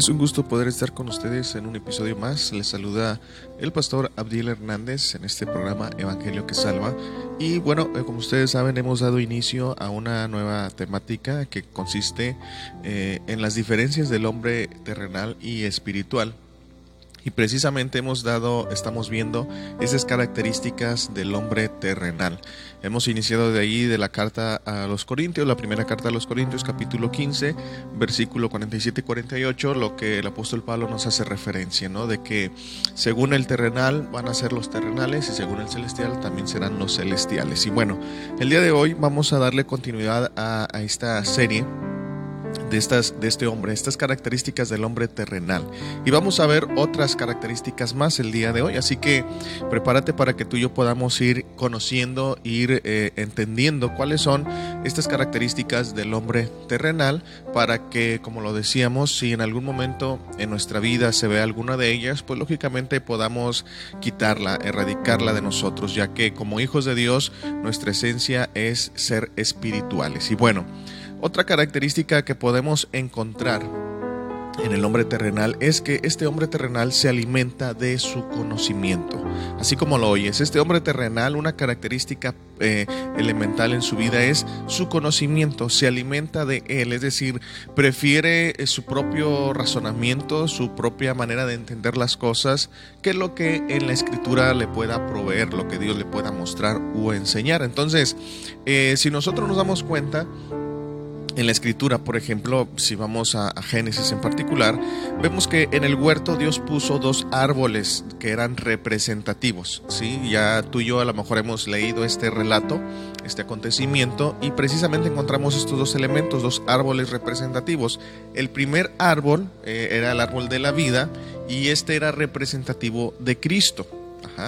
Es un gusto poder estar con ustedes en un episodio más. Les saluda el pastor Abdiel Hernández en este programa Evangelio que Salva. Y bueno, eh, como ustedes saben, hemos dado inicio a una nueva temática que consiste eh, en las diferencias del hombre terrenal y espiritual. Y precisamente hemos dado, estamos viendo esas características del hombre terrenal. Hemos iniciado de ahí de la carta a los Corintios, la primera carta a los Corintios, capítulo 15, versículo 47 y 48, lo que el apóstol Pablo nos hace referencia, ¿no? De que según el terrenal van a ser los terrenales y según el celestial también serán los celestiales. Y bueno, el día de hoy vamos a darle continuidad a, a esta serie de, estas, de este hombre, estas características del hombre terrenal. Y vamos a ver otras características más el día de hoy, así que prepárate para que tú y yo podamos ir conociendo, ir eh, entendiendo cuáles son estas características del hombre terrenal, para que, como lo decíamos, si en algún momento en nuestra vida se ve alguna de ellas, pues lógicamente podamos quitarla, erradicarla de nosotros, ya que como hijos de Dios, nuestra esencia es ser espirituales. Y bueno, otra característica que podemos encontrar en el hombre terrenal es que este hombre terrenal se alimenta de su conocimiento. Así como lo oyes, este hombre terrenal, una característica eh, elemental en su vida es su conocimiento, se alimenta de él, es decir, prefiere eh, su propio razonamiento, su propia manera de entender las cosas, que lo que en la escritura le pueda proveer, lo que Dios le pueda mostrar o enseñar. Entonces, eh, si nosotros nos damos cuenta, en la escritura, por ejemplo, si vamos a, Génesis en particular, vemos que en el huerto Dios puso dos árboles que eran representativos. ¿sí? Ya tú y yo a lo mejor hemos leído este relato, este acontecimiento, y precisamente encontramos estos dos elementos, dos árboles representativos. El primer árbol eh, era el árbol de la vida y este era representativo de Cristo.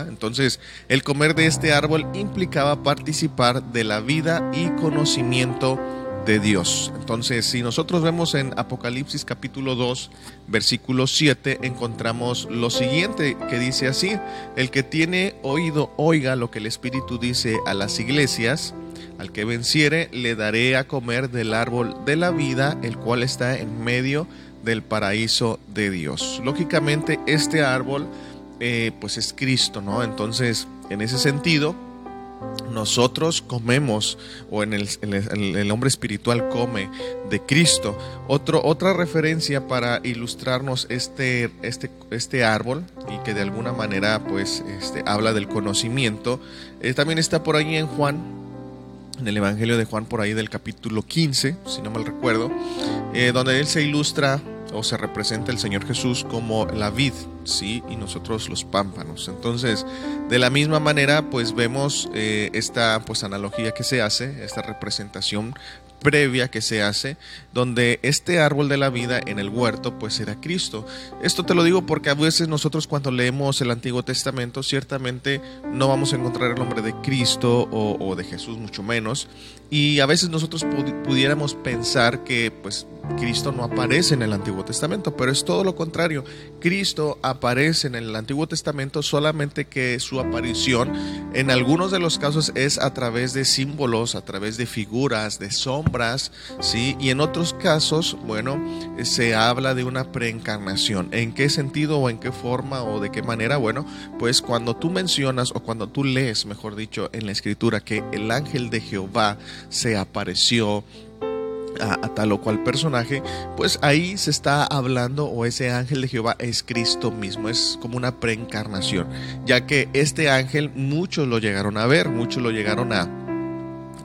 Entonces, el comer de este árbol implicaba participar de la vida y conocimiento de Dios. Entonces, si nosotros vemos en Apocalipsis capítulo 2, versículo 7, encontramos lo siguiente que dice así, el que tiene oído, oiga lo que el Espíritu dice a las iglesias, al que venciere le daré a comer del árbol de la vida, el cual está en medio del paraíso de Dios. Lógicamente, este árbol, eh, pues es Cristo, ¿no? Entonces, en ese sentido, nosotros comemos, o en el, hombre espiritual come de Cristo. Otra referencia para ilustrarnos este, este, este árbol y que de alguna manera pues este, habla del conocimiento, eh, también está por ahí en Juan, en el Evangelio de Juan por ahí del capítulo 15, si no mal recuerdo, eh, donde él se ilustra o se representa el Señor Jesús como la vid, ¿sí? Y nosotros los pámpanos. Entonces, de la misma manera, pues vemos eh, esta pues analogía que se hace, esta representación previa que se hace, donde este árbol de la vida en el huerto pues era Cristo. Esto te lo digo porque a veces nosotros cuando leemos el Antiguo Testamento ciertamente no vamos a encontrar el nombre de Cristo o, de Jesús mucho menos y a veces nosotros pudiéramos pensar que pues Cristo no aparece en el Antiguo Testamento, pero es todo lo contrario. Cristo aparece en el Antiguo Testamento solamente que su aparición en algunos de los casos es a través de símbolos, a través de figuras, de sombras, ¿sí? Y en otros casos, bueno, se habla de una preencarnación. ¿En qué sentido o en qué forma o de qué manera? Bueno, pues cuando tú mencionas o cuando tú lees, mejor dicho, en la escritura que el ángel de Jehová se apareció a, tal o cual personaje, pues ahí se está hablando o ese ángel de Jehová es Cristo mismo, es como una preencarnación, ya que este ángel muchos lo llegaron a ver, muchos lo llegaron a,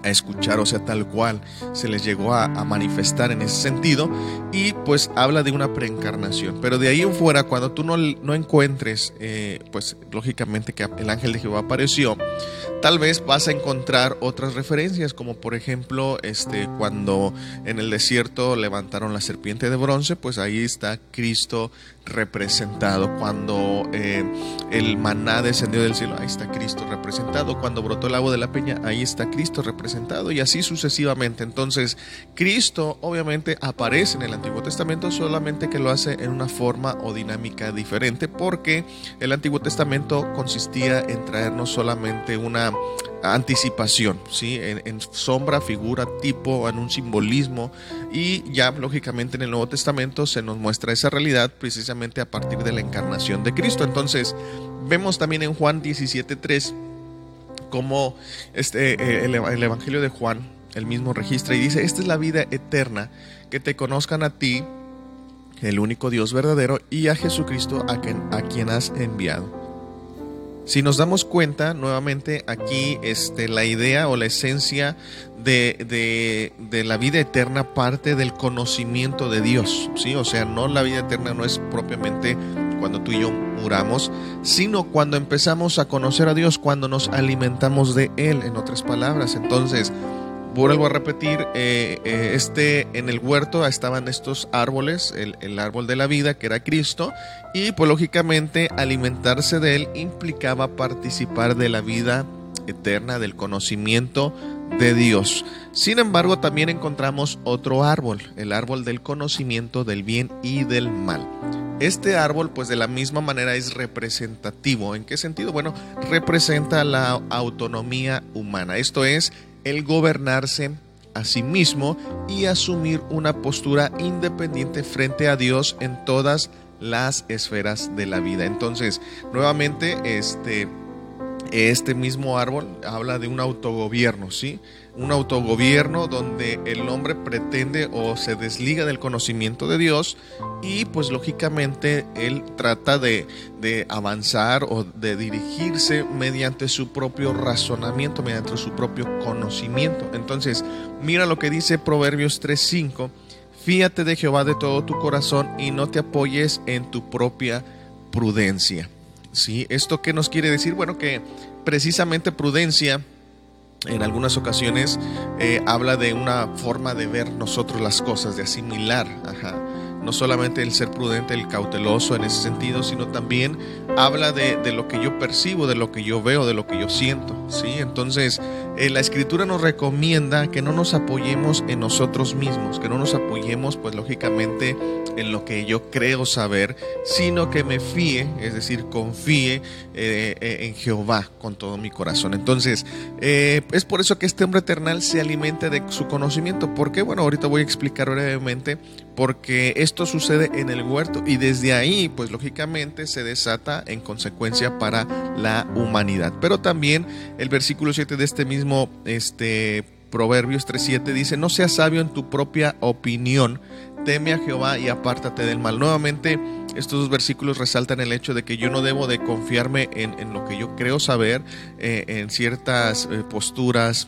escuchar, o sea, tal cual se les llegó a, manifestar en ese sentido, y pues habla de una preencarnación. Pero de ahí en fuera, cuando tú no, no encuentres, eh, pues lógicamente que el ángel de Jehová apareció, tal vez vas a encontrar otras referencias, como por ejemplo, este, cuando en el desierto levantaron la serpiente de bronce, pues ahí está Cristo representado. Cuando eh, el maná descendió del cielo, ahí está Cristo representado. Cuando brotó el agua de la peña, ahí está Cristo representado. Y así sucesivamente. Entonces, Cristo obviamente aparece en el Antiguo Testamento, solamente que lo hace en una forma o dinámica diferente, porque el Antiguo Testamento consistía en traernos solamente una anticipación, ¿sí? En, sombra, figura, tipo, en un simbolismo y ya lógicamente en el Nuevo Testamento se nos muestra esa realidad precisamente a partir de la encarnación de Cristo. Entonces, vemos también en Juan 17.3 como este, eh, el, el Evangelio de Juan, el mismo registra y dice, esta es la vida eterna, que te conozcan a ti, el único Dios verdadero, y a Jesucristo a quien has enviado. Si nos damos cuenta, nuevamente aquí este, la idea o la esencia de, de, la vida eterna parte del conocimiento de Dios, ¿sí? O sea, no la vida eterna no es propiamente cuando tú y yo muramos, sino cuando empezamos a conocer a Dios, cuando nos alimentamos de Él, en otras palabras. Entonces, vuelvo a repetir, eh, eh, este, en el huerto estaban estos árboles, el, árbol de la vida, que era Cristo, y pues lógicamente alimentarse de él implicaba participar de la vida eterna, del conocimiento de Dios. Sin embargo, también encontramos otro árbol, el árbol del conocimiento del bien y del mal. Este árbol, pues de la misma manera es representativo. ¿En qué sentido? Bueno, representa la autonomía humana. Esto es el gobernarse a sí mismo y asumir una postura independiente frente a Dios en todas las esferas de la vida. Entonces, nuevamente, este este mismo árbol habla de un autogobierno, ¿sí? Un autogobierno donde el hombre pretende o se desliga del conocimiento de Dios y pues lógicamente él trata de, de avanzar o de dirigirse mediante su propio razonamiento, mediante su propio conocimiento. Entonces, mira lo que dice Proverbios 3.5, fíate de Jehová de todo tu corazón y no te apoyes en tu propia prudencia. ¿Sí? ¿Esto qué nos quiere decir? Bueno, que precisamente prudencia en algunas ocasiones eh, habla de una forma de ver nosotros las cosas, de asimilar. Ajá no solamente el ser prudente, el cauteloso en ese sentido, sino también habla de, lo que yo percibo, de lo que yo veo, de lo que yo siento. ¿sí? Entonces, eh, la escritura nos recomienda que no nos apoyemos en nosotros mismos, que no nos apoyemos, pues lógicamente, en lo que yo creo saber, sino que me fíe, es decir, confíe eh, eh, en Jehová con todo mi corazón. Entonces, es por eso que este hombre eternal se alimenta de su conocimiento. porque Bueno, ahorita voy a explicar brevemente porque esto sucede en el huerto y desde ahí, pues lógicamente se desata en consecuencia para la humanidad. Pero también el versículo 7 de este mismo este, Proverbios 3.7 dice, no seas sabio en tu propia opinión, teme a Jehová y apártate del mal. Nuevamente, estos dos versículos resaltan el hecho de que yo no debo de confiarme en, lo que yo creo saber, eh, en ciertas eh, posturas,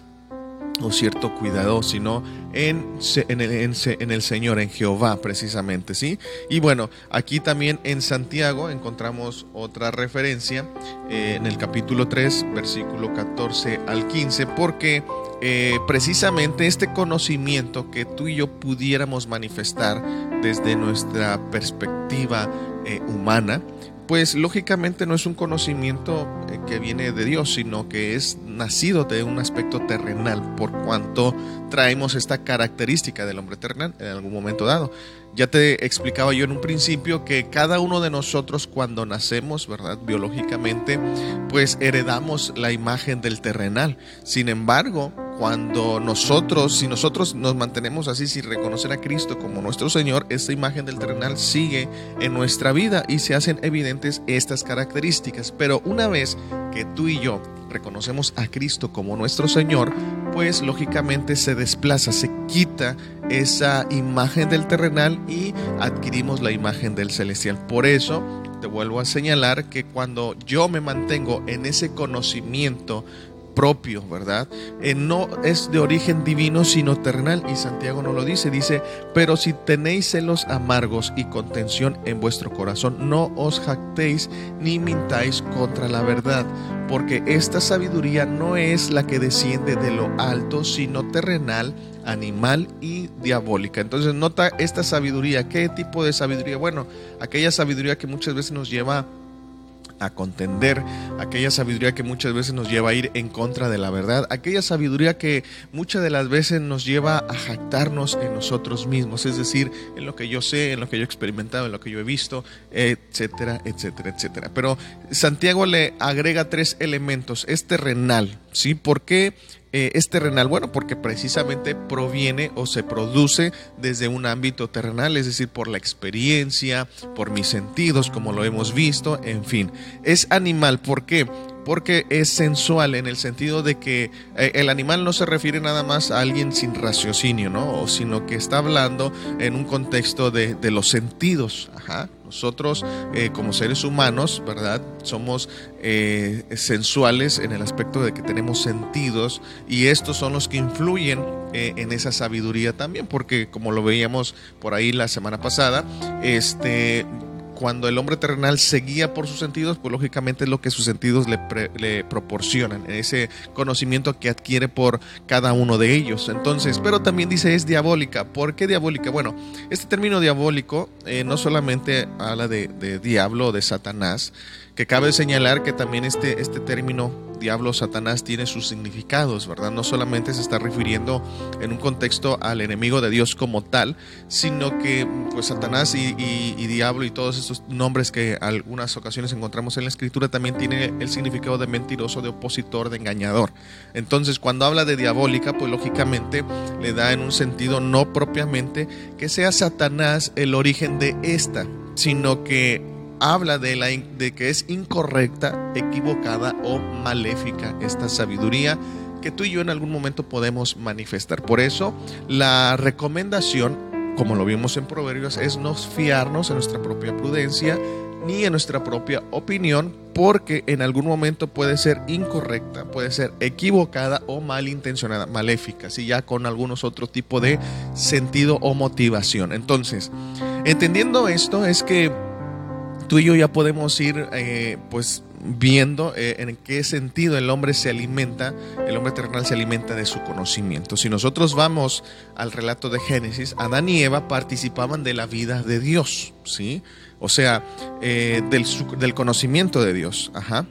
o cierto cuidado, sino en, en, el, Señor, en Jehová precisamente, ¿sí? Y bueno, aquí también en Santiago encontramos otra referencia eh, en el capítulo 3, versículo 14 al 15, porque eh, precisamente este conocimiento que tú y yo pudiéramos manifestar desde nuestra perspectiva eh, humana, pues lógicamente no es un conocimiento eh, que viene de Dios, sino que es nacido de un aspecto terrenal, por cuanto traemos esta característica del hombre terrenal en algún momento dado. Ya te explicaba yo en un principio que cada uno de nosotros cuando nacemos, ¿verdad? Biológicamente, pues heredamos la imagen del terrenal. Sin embargo, cuando nosotros, si nosotros nos mantenemos así sin reconocer a Cristo como nuestro Señor, esta imagen del terrenal sigue en nuestra vida y se hacen evidentes estas características. Pero una vez que tú y yo reconocemos a Cristo como nuestro Señor, pues lógicamente se desplaza, se quita esa imagen del terrenal y adquirimos la imagen del celestial. Por eso te vuelvo a señalar que cuando yo me mantengo en ese conocimiento propio, ¿verdad? Eh, no es de origen divino, sino terrenal. Y Santiago no lo dice, dice, pero si tenéis celos amargos y contención en vuestro corazón, no os jactéis ni mintáis contra la verdad, porque esta sabiduría no es la que desciende de lo alto, sino terrenal, animal y diabólica. Entonces nota esta sabiduría. ¿Qué tipo de sabiduría? Bueno, aquella sabiduría que muchas veces nos lleva contender, aquella sabiduría que muchas veces nos lleva a ir en contra de la verdad, aquella sabiduría que muchas de las veces nos lleva a jactarnos en nosotros mismos, es decir, en lo que yo sé, en lo que yo he experimentado, en lo que yo he visto, etcétera, etcétera, etcétera. Pero Santiago le agrega tres elementos, es terrenal, ¿sí? ¿Por qué? Eh, es terrenal? Bueno, porque precisamente proviene o se produce desde un ámbito terrenal, es decir, por la experiencia, por mis sentidos, como lo hemos visto, en fin. Es animal, ¿por qué? Porque es sensual en el sentido de que eh, el animal no se refiere nada más a alguien sin raciocinio, ¿no? O sino que está hablando en un contexto de, de los sentidos. Ajá. Nosotros eh, como seres humanos, ¿verdad? Somos eh, sensuales en el aspecto de que tenemos sentidos y estos son los que influyen eh, en esa sabiduría también, porque como lo veíamos por ahí la semana pasada, este cuando el hombre terrenal se guía por sus sentidos, pues lógicamente es lo que sus sentidos le, le, proporcionan, ese conocimiento que adquiere por cada uno de ellos. Entonces, pero también dice es diabólica. ¿Por qué diabólica? Bueno, este término diabólico eh, no solamente habla de, de diablo o de Satanás, que cabe señalar que también este, este término diablo Satanás tiene sus significados, ¿verdad? No solamente se está refiriendo en un contexto al enemigo de Dios como tal, sino que pues Satanás y, y, y diablo y todos estos nombres que algunas ocasiones encontramos en la escritura también tiene el significado de mentiroso, de opositor, de engañador. Entonces cuando habla de diabólica, pues lógicamente le da en un sentido no propiamente que sea Satanás el origen de esta, sino que habla de, la, de que es incorrecta, equivocada o maléfica esta sabiduría que tú y yo en algún momento podemos manifestar. Por eso la recomendación, como lo vimos en Proverbios, es no fiarnos en nuestra propia prudencia ni en nuestra propia opinión, porque en algún momento puede ser incorrecta, puede ser equivocada o malintencionada, maléfica, si ya con algunos otro tipo de sentido o motivación. Entonces, entendiendo esto es que tú y yo ya podemos ir eh, pues viendo eh, en qué sentido el hombre se alimenta, el hombre terrenal se alimenta de su conocimiento. Si nosotros vamos al relato de Génesis, Adán y Eva participaban de la vida de Dios, ¿sí? O sea, eh, del, del, conocimiento de Dios, ajá.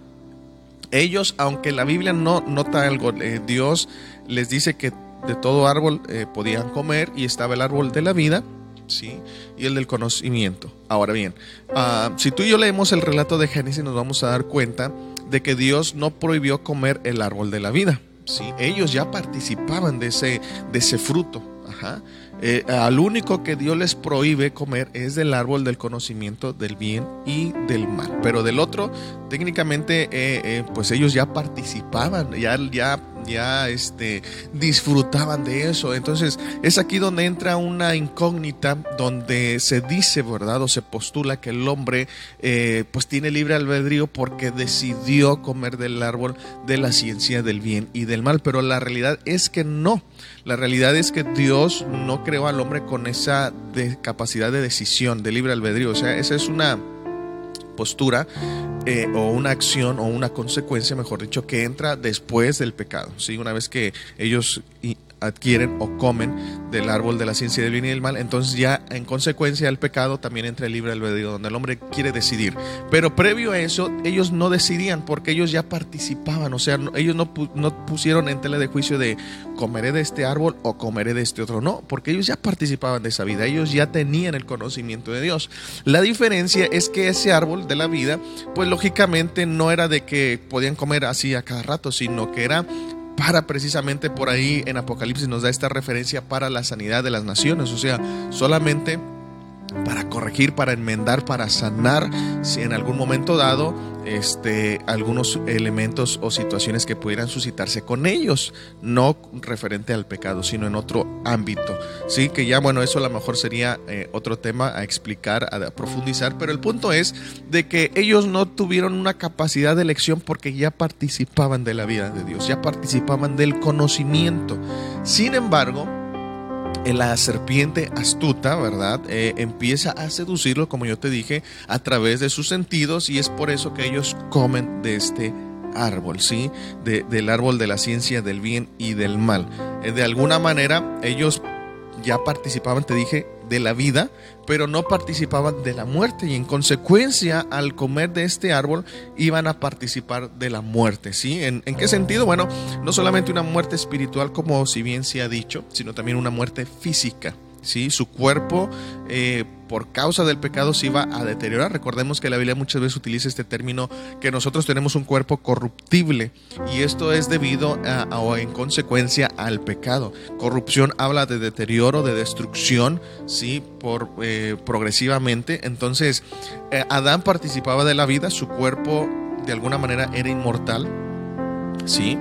Ellos, aunque la Biblia no nota algo, Dios les dice que de todo árbol podían comer y estaba el árbol de la vida, ¿sí? Y el del conocimiento. Ahora bien, uh, si tú y yo leemos el relato de Génesis, nos vamos a dar cuenta de que Dios no prohibió comer el árbol de la vida. ¿sí? Ellos ya participaban de ese, de ese fruto. Ajá. Eh, al único que Dios les prohíbe comer es del árbol del conocimiento del bien y del mal. Pero del otro, técnicamente, eh, eh, pues ellos ya participaban, ya, ya, ya este, disfrutaban de eso. Entonces, es aquí donde entra una incógnita, donde se dice, ¿verdad? O se postula que el hombre, eh, pues tiene libre albedrío porque decidió comer del árbol de la ciencia del bien y del mal. Pero la realidad es que no. La realidad es que Dios no creó al hombre con esa capacidad de decisión, de libre albedrío. O sea, esa es una postura eh, o una acción o una consecuencia, mejor dicho, que entra después del pecado. ¿sí? Una vez que ellos adquieren o comen del árbol de la ciencia del bien y del mal, entonces ya en consecuencia el pecado también entra el libre albedrío, donde el hombre quiere decidir. Pero previo a eso, ellos no decidían porque ellos ya participaban, o sea, ellos no, no pusieron en tela de juicio de comeré de este árbol o comeré de este otro, no, porque ellos ya participaban de esa vida, ellos ya tenían el conocimiento de Dios. La diferencia es que ese árbol de la vida, pues lógicamente no era de que podían comer así a cada rato, sino que era para precisamente por ahí en Apocalipsis nos da esta referencia para la sanidad de las naciones, o sea, solamente para corregir, para enmendar, para sanar, si en algún momento dado, este, algunos elementos o situaciones que pudieran suscitarse con ellos, no referente al pecado, sino en otro ámbito. Sí, que ya, bueno, eso a lo mejor sería eh, otro tema a explicar, a, a profundizar, pero el punto es de que ellos no tuvieron una capacidad de elección porque ya participaban de la vida de Dios, ya participaban del conocimiento. Sin embargo, la serpiente astuta, ¿verdad? Eh, empieza a seducirlo, como yo te dije, a través de sus sentidos y es por eso que ellos comen de este árbol, ¿sí? De, del árbol de la ciencia del bien y del mal. Eh, de alguna manera ellos ya participaban, te dije, de la vida, pero no participaban de la muerte y en consecuencia al comer de este árbol iban a participar de la muerte, ¿sí? ¿En, en qué sentido? Bueno, no solamente una muerte espiritual como si bien se ha dicho, sino también una muerte física. ¿Sí? Su cuerpo, eh, por causa del pecado, se iba a deteriorar. Recordemos que la Biblia muchas veces utiliza este término que nosotros tenemos un cuerpo corruptible y esto es debido a, o en consecuencia al pecado. Corrupción habla de deterioro, de destrucción, ¿sí? Por, eh, progresivamente. Entonces, eh, Adán participaba de la vida, su cuerpo de alguna manera era inmortal, ¿sí?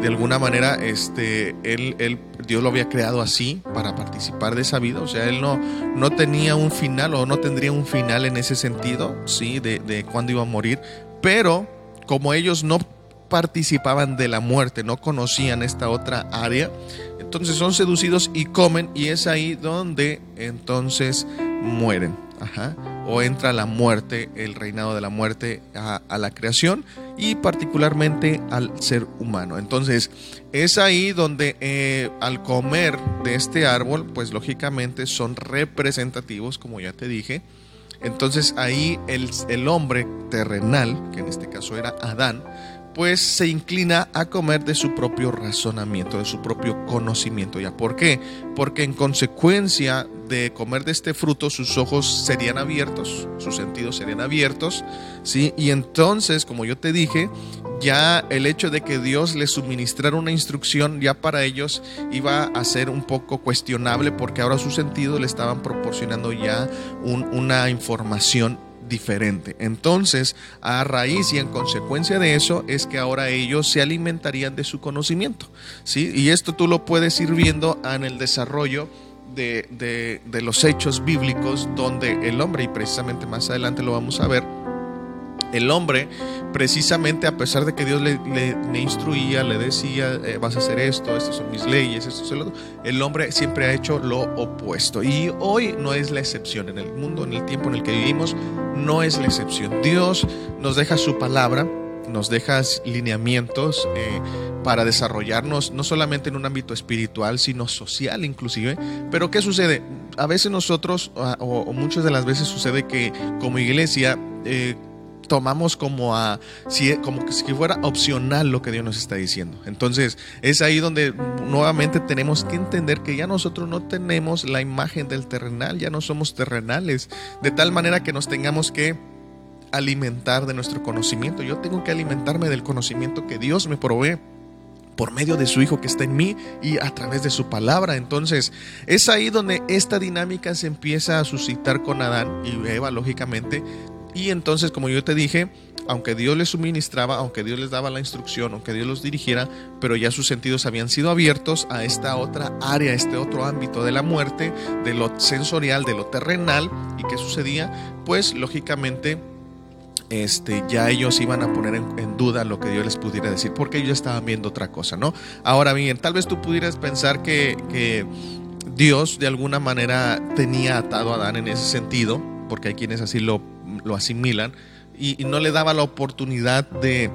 de alguna manera este él, él, Dios lo había creado así para participar de esa vida. O sea él no no tenía un final o no tendría un final en ese sentido sí de, de cuándo iba a morir. Pero como ellos no participaban de la muerte no conocían esta otra área entonces son seducidos y comen y es ahí donde entonces mueren O entra la muerte el reinado de la muerte a, a la creación y particularmente al ser humano. Entonces, es ahí donde eh, al comer de este árbol, pues lógicamente son representativos, como ya te dije. Entonces ahí el, el hombre terrenal, que en este caso era Adán, pues se inclina a comer de su propio razonamiento, de su propio conocimiento. ¿Ya por qué? Porque en consecuencia de comer de este fruto sus ojos serían abiertos, sus sentidos serían abiertos, ¿sí? Y entonces, como yo te dije, ya el hecho de que Dios les suministrara una instrucción ya para ellos iba a ser un poco cuestionable porque ahora sus sentidos le estaban proporcionando ya un, una información diferente. Entonces, a raíz y en consecuencia de eso es que ahora ellos se alimentarían de su conocimiento. ¿sí? Y esto tú lo puedes ir viendo en el desarrollo de, de, de los hechos bíblicos donde el hombre, y precisamente más adelante lo vamos a ver, el hombre, precisamente a pesar de que Dios le, instruía, le decía, eh, vas a hacer esto, estas son mis leyes, esto es lo otro, el hombre siempre ha hecho lo opuesto. Y hoy no es la excepción. En el mundo, en el tiempo en el que vivimos, no es la excepción. Dios nos deja su palabra, nos deja lineamientos eh, para desarrollarnos no solamente en un ámbito espiritual, sino social inclusive. Pero ¿qué sucede? A veces nosotros, o, o muchas de las veces sucede que como iglesia, eh, tomamos como a si como que si fuera opcional lo que Dios nos está diciendo. Entonces, es ahí donde nuevamente tenemos que entender que ya nosotros no tenemos la imagen del terrenal, ya no somos terrenales, de tal manera que nos tengamos que alimentar de nuestro conocimiento. Yo tengo que alimentarme del conocimiento que Dios me provee por medio de su Hijo que está en mí y a través de su palabra. Entonces, es ahí donde esta dinámica se empieza a suscitar con Adán y Eva, lógicamente, y entonces, como yo te dije, aunque Dios les suministraba, aunque Dios les daba la instrucción, aunque Dios los dirigiera, pero ya sus sentidos habían sido abiertos a esta otra área, a este otro ámbito de la muerte, de lo sensorial, de lo terrenal. ¿Y qué sucedía? Pues lógicamente este, ya ellos iban a poner en, en, duda lo que Dios les pudiera decir, porque ellos estaban viendo otra cosa, ¿no? Ahora bien, tal vez tú pudieras pensar que, que Dios de alguna manera tenía atado a Adán en ese sentido, porque hay quienes así lo lo asimilan y, no le daba la oportunidad de,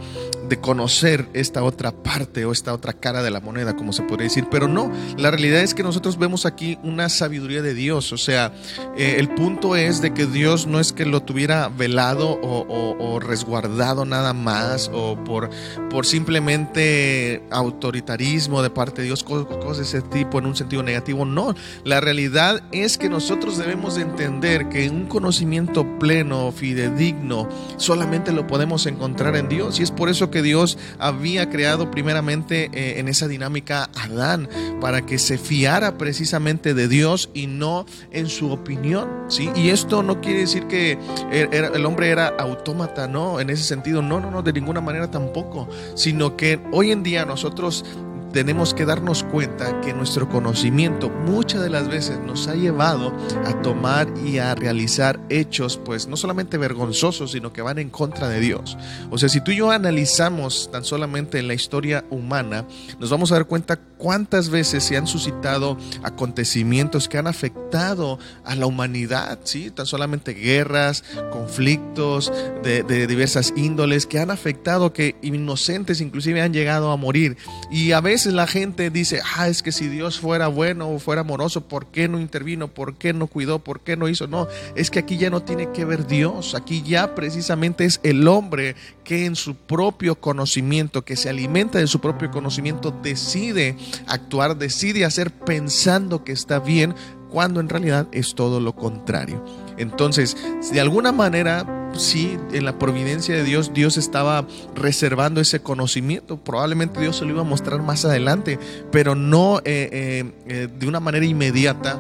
de, conocer esta otra parte o esta otra cara de la moneda, como se podría decir. Pero no, la realidad es que nosotros vemos aquí una sabiduría de Dios. O sea, eh, el punto es de que Dios no es que lo tuviera velado o, resguardado nada más o por, por simplemente autoritarismo de parte de Dios, cosas, de ese tipo en un sentido negativo. No, la realidad es que nosotros debemos de entender que un conocimiento pleno, fidedigno, solamente lo podemos encontrar en Dios. Y es por eso que Dios había creado primeramente eh, en esa dinámica Adán, para que se fiara precisamente de Dios y no en su opinión. ¿sí? Y esto no quiere decir que era, el hombre era autómata, no, en ese sentido, no, no, no, de ninguna manera tampoco, sino que hoy en día nosotros tenemos que darnos cuenta que nuestro conocimiento muchas de las veces nos ha llevado a tomar y a realizar hechos, pues no solamente vergonzosos, sino que van en contra de Dios. O sea, si tú y yo analizamos tan solamente en la historia humana, nos vamos a dar cuenta cuántas veces se han suscitado acontecimientos que han afectado a la humanidad, ¿sí? Tan solamente guerras, conflictos de, diversas índoles que han afectado que inocentes inclusive han llegado a morir. Y a veces la gente dice, ah, es que si Dios fuera bueno o fuera amoroso, ¿por qué no intervino? ¿Por qué no cuidó? ¿Por qué no hizo? No, es que aquí ya no tiene que ver Dios, aquí ya precisamente es el hombre que en su propio conocimiento, que se alimenta de su propio conocimiento, decide actuar, decide hacer pensando que está bien, cuando en realidad es todo lo contrario. Entonces, de alguna manera, sí, en la providencia de Dios, Dios estaba reservando ese conocimiento. Probablemente Dios se lo iba a mostrar más adelante, pero no eh, eh, eh, de una manera inmediata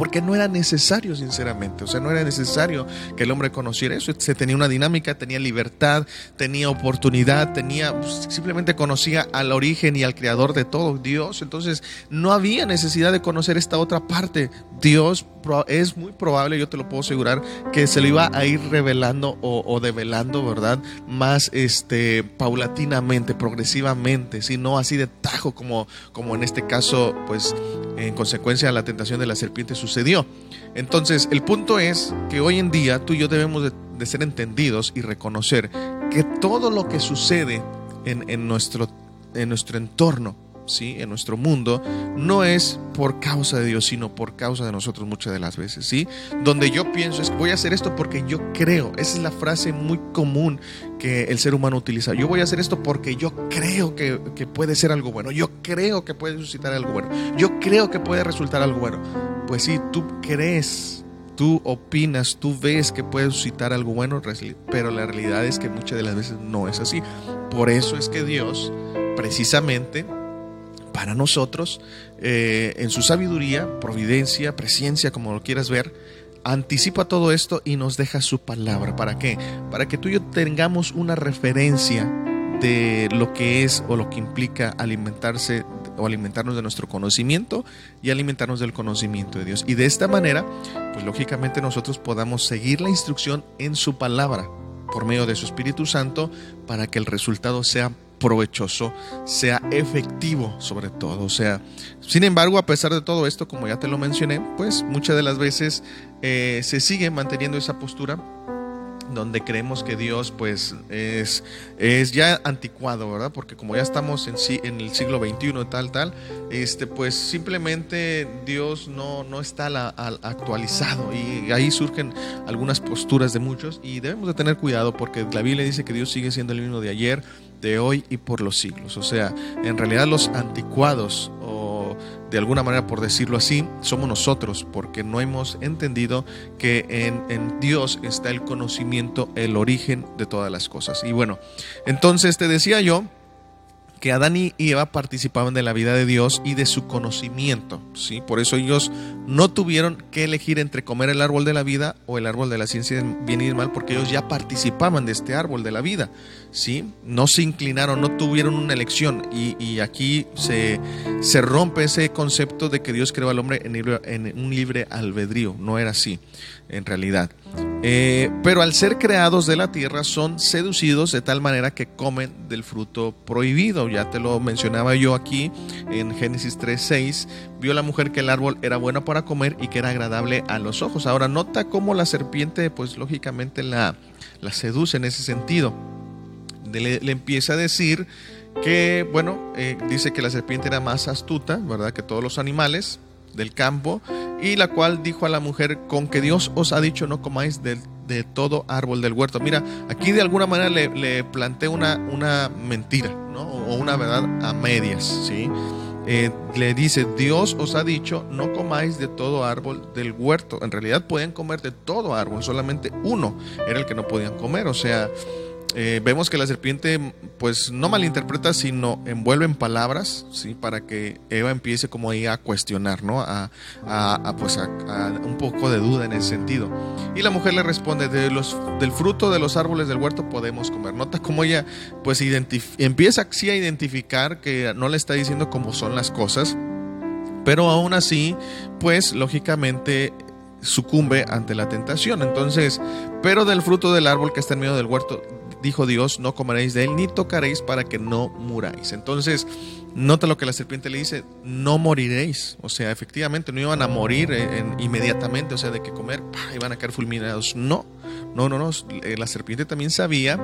porque no era necesario, sinceramente. O sea, no era necesario que el hombre conociera eso. Se tenía una dinámica, tenía libertad, tenía oportunidad, tenía, pues, simplemente conocía al origen y al creador de todo, Dios. Entonces, no había necesidad de conocer esta otra parte. Dios es muy probable, yo te lo puedo asegurar, que se lo iba a ir revelando o, develando, ¿verdad? Más este, paulatinamente, progresivamente, si no así de tajo como, como en este caso, pues en consecuencia de la tentación de la serpiente sucedió. Entonces, el punto es que hoy en día tú y yo debemos de, ser entendidos y reconocer que todo lo que sucede en, nuestro, en nuestro entorno, ¿sí? en nuestro mundo, no es por causa de Dios, sino por causa de nosotros muchas de las veces. ¿sí? Donde yo pienso es voy a hacer esto porque yo creo. Esa es la frase muy común que el ser humano utiliza. Yo voy a hacer esto porque yo creo que, que puede ser algo bueno. Yo creo que puede suscitar algo bueno. Yo creo que puede resultar algo bueno. Pues sí, tú crees tú opinas, tú ves que puede suscitar algo bueno, pero la realidad es que muchas de las veces no es así. Por eso es que Dios, precisamente, para nosotros, eh, en su sabiduría, providencia, presencia, como lo quieras ver, anticipa todo esto y nos deja su palabra. ¿Para qué? Para que tú y yo tengamos una referencia de lo que es o lo que implica alimentarse o alimentarnos de nuestro conocimiento y alimentarnos del conocimiento de Dios. Y de esta manera, pues lógicamente nosotros podamos seguir la instrucción en su palabra por medio de su Espíritu Santo para que el resultado sea provechoso, sea efectivo sobre todo. O sea, sin embargo, a pesar de todo esto, como ya te lo mencioné, pues muchas de las veces eh, se sigue manteniendo esa postura donde creemos que Dios pues es, es ya anticuado, ¿verdad? Porque como ya estamos en, en el siglo XXI tal, tal, este, pues simplemente Dios no, no está actualizado y ahí surgen algunas posturas de muchos y debemos de tener cuidado porque la Biblia dice que Dios sigue siendo el mismo de ayer, de hoy y por los siglos. O sea, en realidad los anticuados o de alguna manera por decirlo así, somos nosotros porque no hemos entendido que en, en, Dios está el conocimiento, el origen de todas las cosas. Y bueno, entonces te decía yo que Adán y Eva participaban de la vida de Dios y de su conocimiento, ¿sí? Por eso ellos no tuvieron que elegir entre comer el árbol de la vida o el árbol de la ciencia bien y mal, porque ellos ya participaban de este árbol de la vida, ¿sí? No se inclinaron, no tuvieron una elección y, aquí se, se, rompe ese concepto de que Dios creó al hombre en un libre albedrío, no era así en realidad. Eh, pero al ser creados de la tierra son seducidos de tal manera que comen del fruto prohibido. Ya te lo mencionaba yo aquí en Génesis 3:6. Vio la mujer que el árbol era bueno para comer y que era agradable a los ojos. Ahora nota cómo la serpiente, pues lógicamente la, la seduce en ese sentido. Le, empieza a decir que, bueno, eh, dice que la serpiente era más astuta, ¿verdad? Que todos los animales del campo, y la cual dijo a la mujer, con que Dios os ha dicho no comáis de, de todo árbol del huerto. Mira, aquí de alguna manera le, le una, una mentira, ¿no? O una verdad a medias, ¿sí? Eh, le dice, Dios os ha dicho, no comáis de todo árbol del huerto. En realidad pueden comer de todo árbol, solamente uno era el que no podían comer. O sea, eh, vemos que la serpiente pues no malinterpreta, sino envuelve en palabras, ¿sí? Para que Eva empiece como ahí a cuestionar, ¿no? A, pues a, un poco de duda en ese sentido. Y la mujer le responde, de los, del fruto de los árboles del huerto podemos comer. Nota cómo ella pues empieza así a identificar que no le está diciendo cómo son las cosas, pero aún así, pues lógicamente sucumbe ante la tentación. Entonces, pero del fruto del árbol que está en medio del huerto dijo Dios, no comeréis de él ni tocaréis para que no muráis. Entonces, nota lo que la serpiente le dice, no moriréis. O sea, efectivamente no iban a morir inmediatamente, o sea, de que comer, iban a caer fulminados. No, No, no, no. Eh, la serpiente también sabía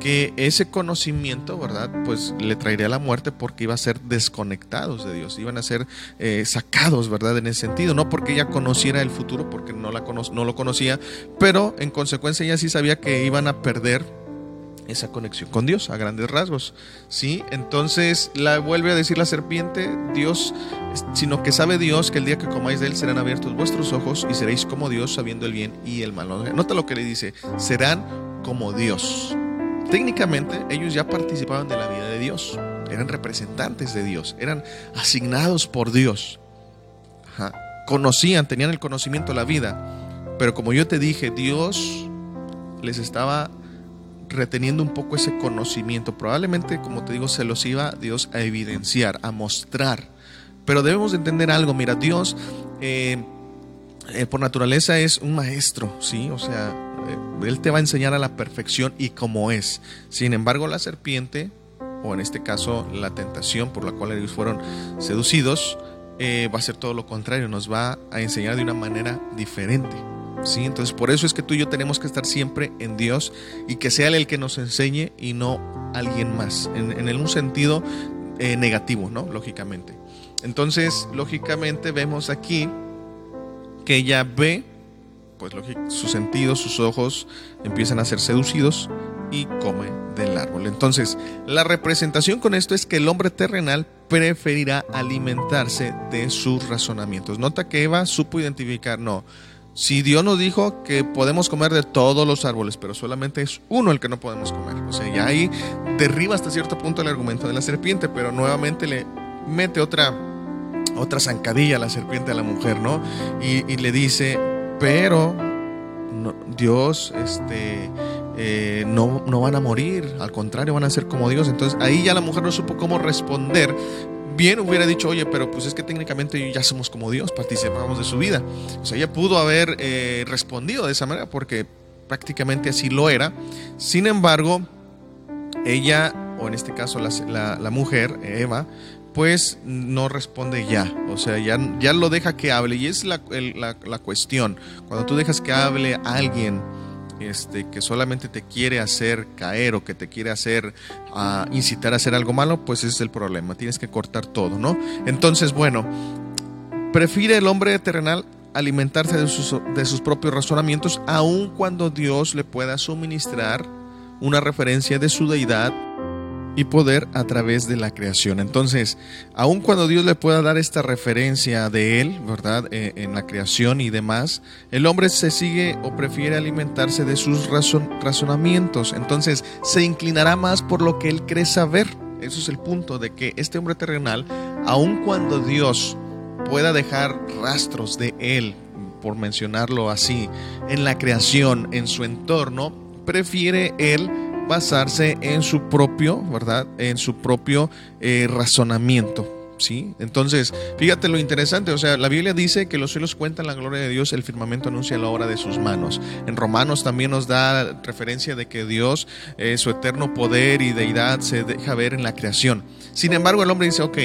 que ese conocimiento, ¿verdad? Pues le traería la muerte porque iba a ser desconectados de Dios, iban a ser eh, sacados, ¿verdad? En ese sentido, no porque ella conociera el futuro, porque no, la no lo conocía, pero en consecuencia ella sí sabía que iban a perder esa conexión con Dios a grandes rasgos. ¿sí? Entonces la vuelve a decir la serpiente, Dios, sino que sabe Dios que el día que comáis de él serán abiertos vuestros ojos y seréis como Dios sabiendo el bien y el mal. Nota lo que le dice, serán como Dios. Técnicamente ellos ya participaban de la vida de Dios, eran representantes de Dios, eran asignados por Dios. Conocían, tenían el conocimiento de la vida, pero como yo te dije, Dios les estaba reteniendo un poco ese conocimiento. Probablemente, como te digo, se los iba Dios a evidenciar, a mostrar. Pero debemos entender algo, mira, Dios eh, eh, por naturaleza es un maestro, ¿sí? O sea, eh, Él te va a enseñar a la perfección y como es. Sin embargo, la serpiente, o en este caso la tentación por la cual ellos fueron seducidos, va a ser todo lo contrario, nos va a enseñar de una manera diferente. ¿Sí? Entonces por eso es que tú y yo tenemos que estar siempre en Dios y que sea Él el que nos enseñe y no alguien más, en, en un sentido eh, negativo, ¿no? Lógicamente. Entonces, lógicamente vemos aquí que ella ve, pues sus sentidos, sus ojos empiezan a ser seducidos y come del árbol. Entonces, la representación con esto es que el hombre terrenal preferirá alimentarse de sus razonamientos. Nota que Eva supo identificar, no, si Dios nos dijo que podemos comer de todos los árboles, pero solamente es uno el que no podemos comer. O sea, ya ahí derriba hasta cierto punto el argumento de la serpiente, pero nuevamente le mete otra, otra zancadilla a la serpiente a la mujer, ¿no? Y, le dice, pero Dios, este, eh, no, no, van a morir, al contrario, van a ser como Dios. Entonces ahí ya la mujer no supo cómo responder, bien hubiera dicho, oye, pero pues es que técnicamente ya somos como Dios, participamos de su vida. O sea, ella pudo haber eh, respondido de esa manera porque prácticamente así lo era. Sin embargo, ella, o en este caso la, mujer, Eva, pues no responde ya. O sea, ya, ya lo deja que hable. Y es la, la cuestión. Cuando tú dejas que hable a alguien, este, que solamente te quiere hacer caer o que te quiere hacer uh, incitar a hacer algo malo, pues ese es el problema. Tienes que cortar todo, ¿no? Entonces, bueno, prefiere el hombre terrenal alimentarse de sus propios razonamientos, aun cuando Dios le pueda suministrar una referencia de su deidad y poder a través de la creación. Entonces, aun cuando Dios le pueda dar esta referencia de Él, ¿verdad? Eh, en la creación y demás, el hombre se sigue o prefiere alimentarse de sus razonamientos. Entonces, se inclinará más por lo que Él cree saber. Eso es el punto de que este hombre terrenal, aun cuando Dios pueda dejar rastros de Él, por mencionarlo así, en la creación, en su entorno, prefiere Él basarse en su propio, ¿verdad? En su propio eh, razonamiento. ¿Sí? Entonces, fíjate lo interesante, o sea, la Biblia dice que los cielos cuentan la gloria de Dios, el firmamento anuncia la obra de sus manos. En Romanos también nos da referencia de que Dios, eh, su eterno poder y deidad se deja ver en la creación. Sin embargo, el hombre dice, ok,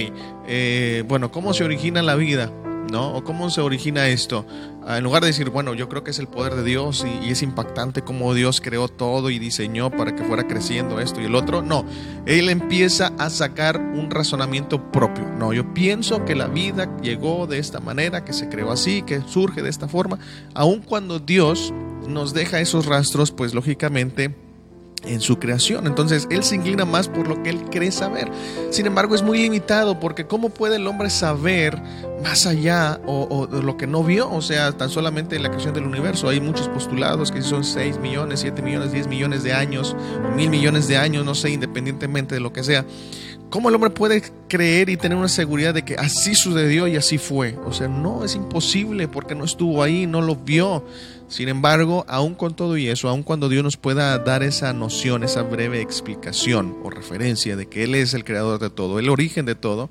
eh, bueno, ¿cómo se origina la vida? ¿no? ¿O cómo se origina esto? Ah, en lugar de decir, bueno, yo creo que es el poder de Dios y, es impactante cómo Dios creó todo y diseñó para que fuera creciendo esto y el otro, no, él empieza a sacar un razonamiento propio. No, yo pienso que la vida llegó de esta manera, que se creó así, que surge de esta forma, aun cuando Dios nos deja esos rastros, pues lógicamente en su creación. Entonces, él se inclina más por lo que él cree saber. Sin embargo, es muy limitado porque ¿cómo puede el hombre saber más allá o, lo que no vio? O sea, tan solamente en la creación del universo. Hay muchos postulados que son 6 millones, 7 millones, 10 millones de años, o mil millones de años, no sé, independientemente de lo que sea. ¿Cómo el hombre puede creer y tener una seguridad de que así sucedió y así fue? O sea, no, es imposible porque no estuvo ahí, no lo vio. Sin embargo, aún con todo y eso, aun cuando Dios nos pueda dar esa noción, esa breve explicación o referencia de que Él es el creador de todo, el origen de todo,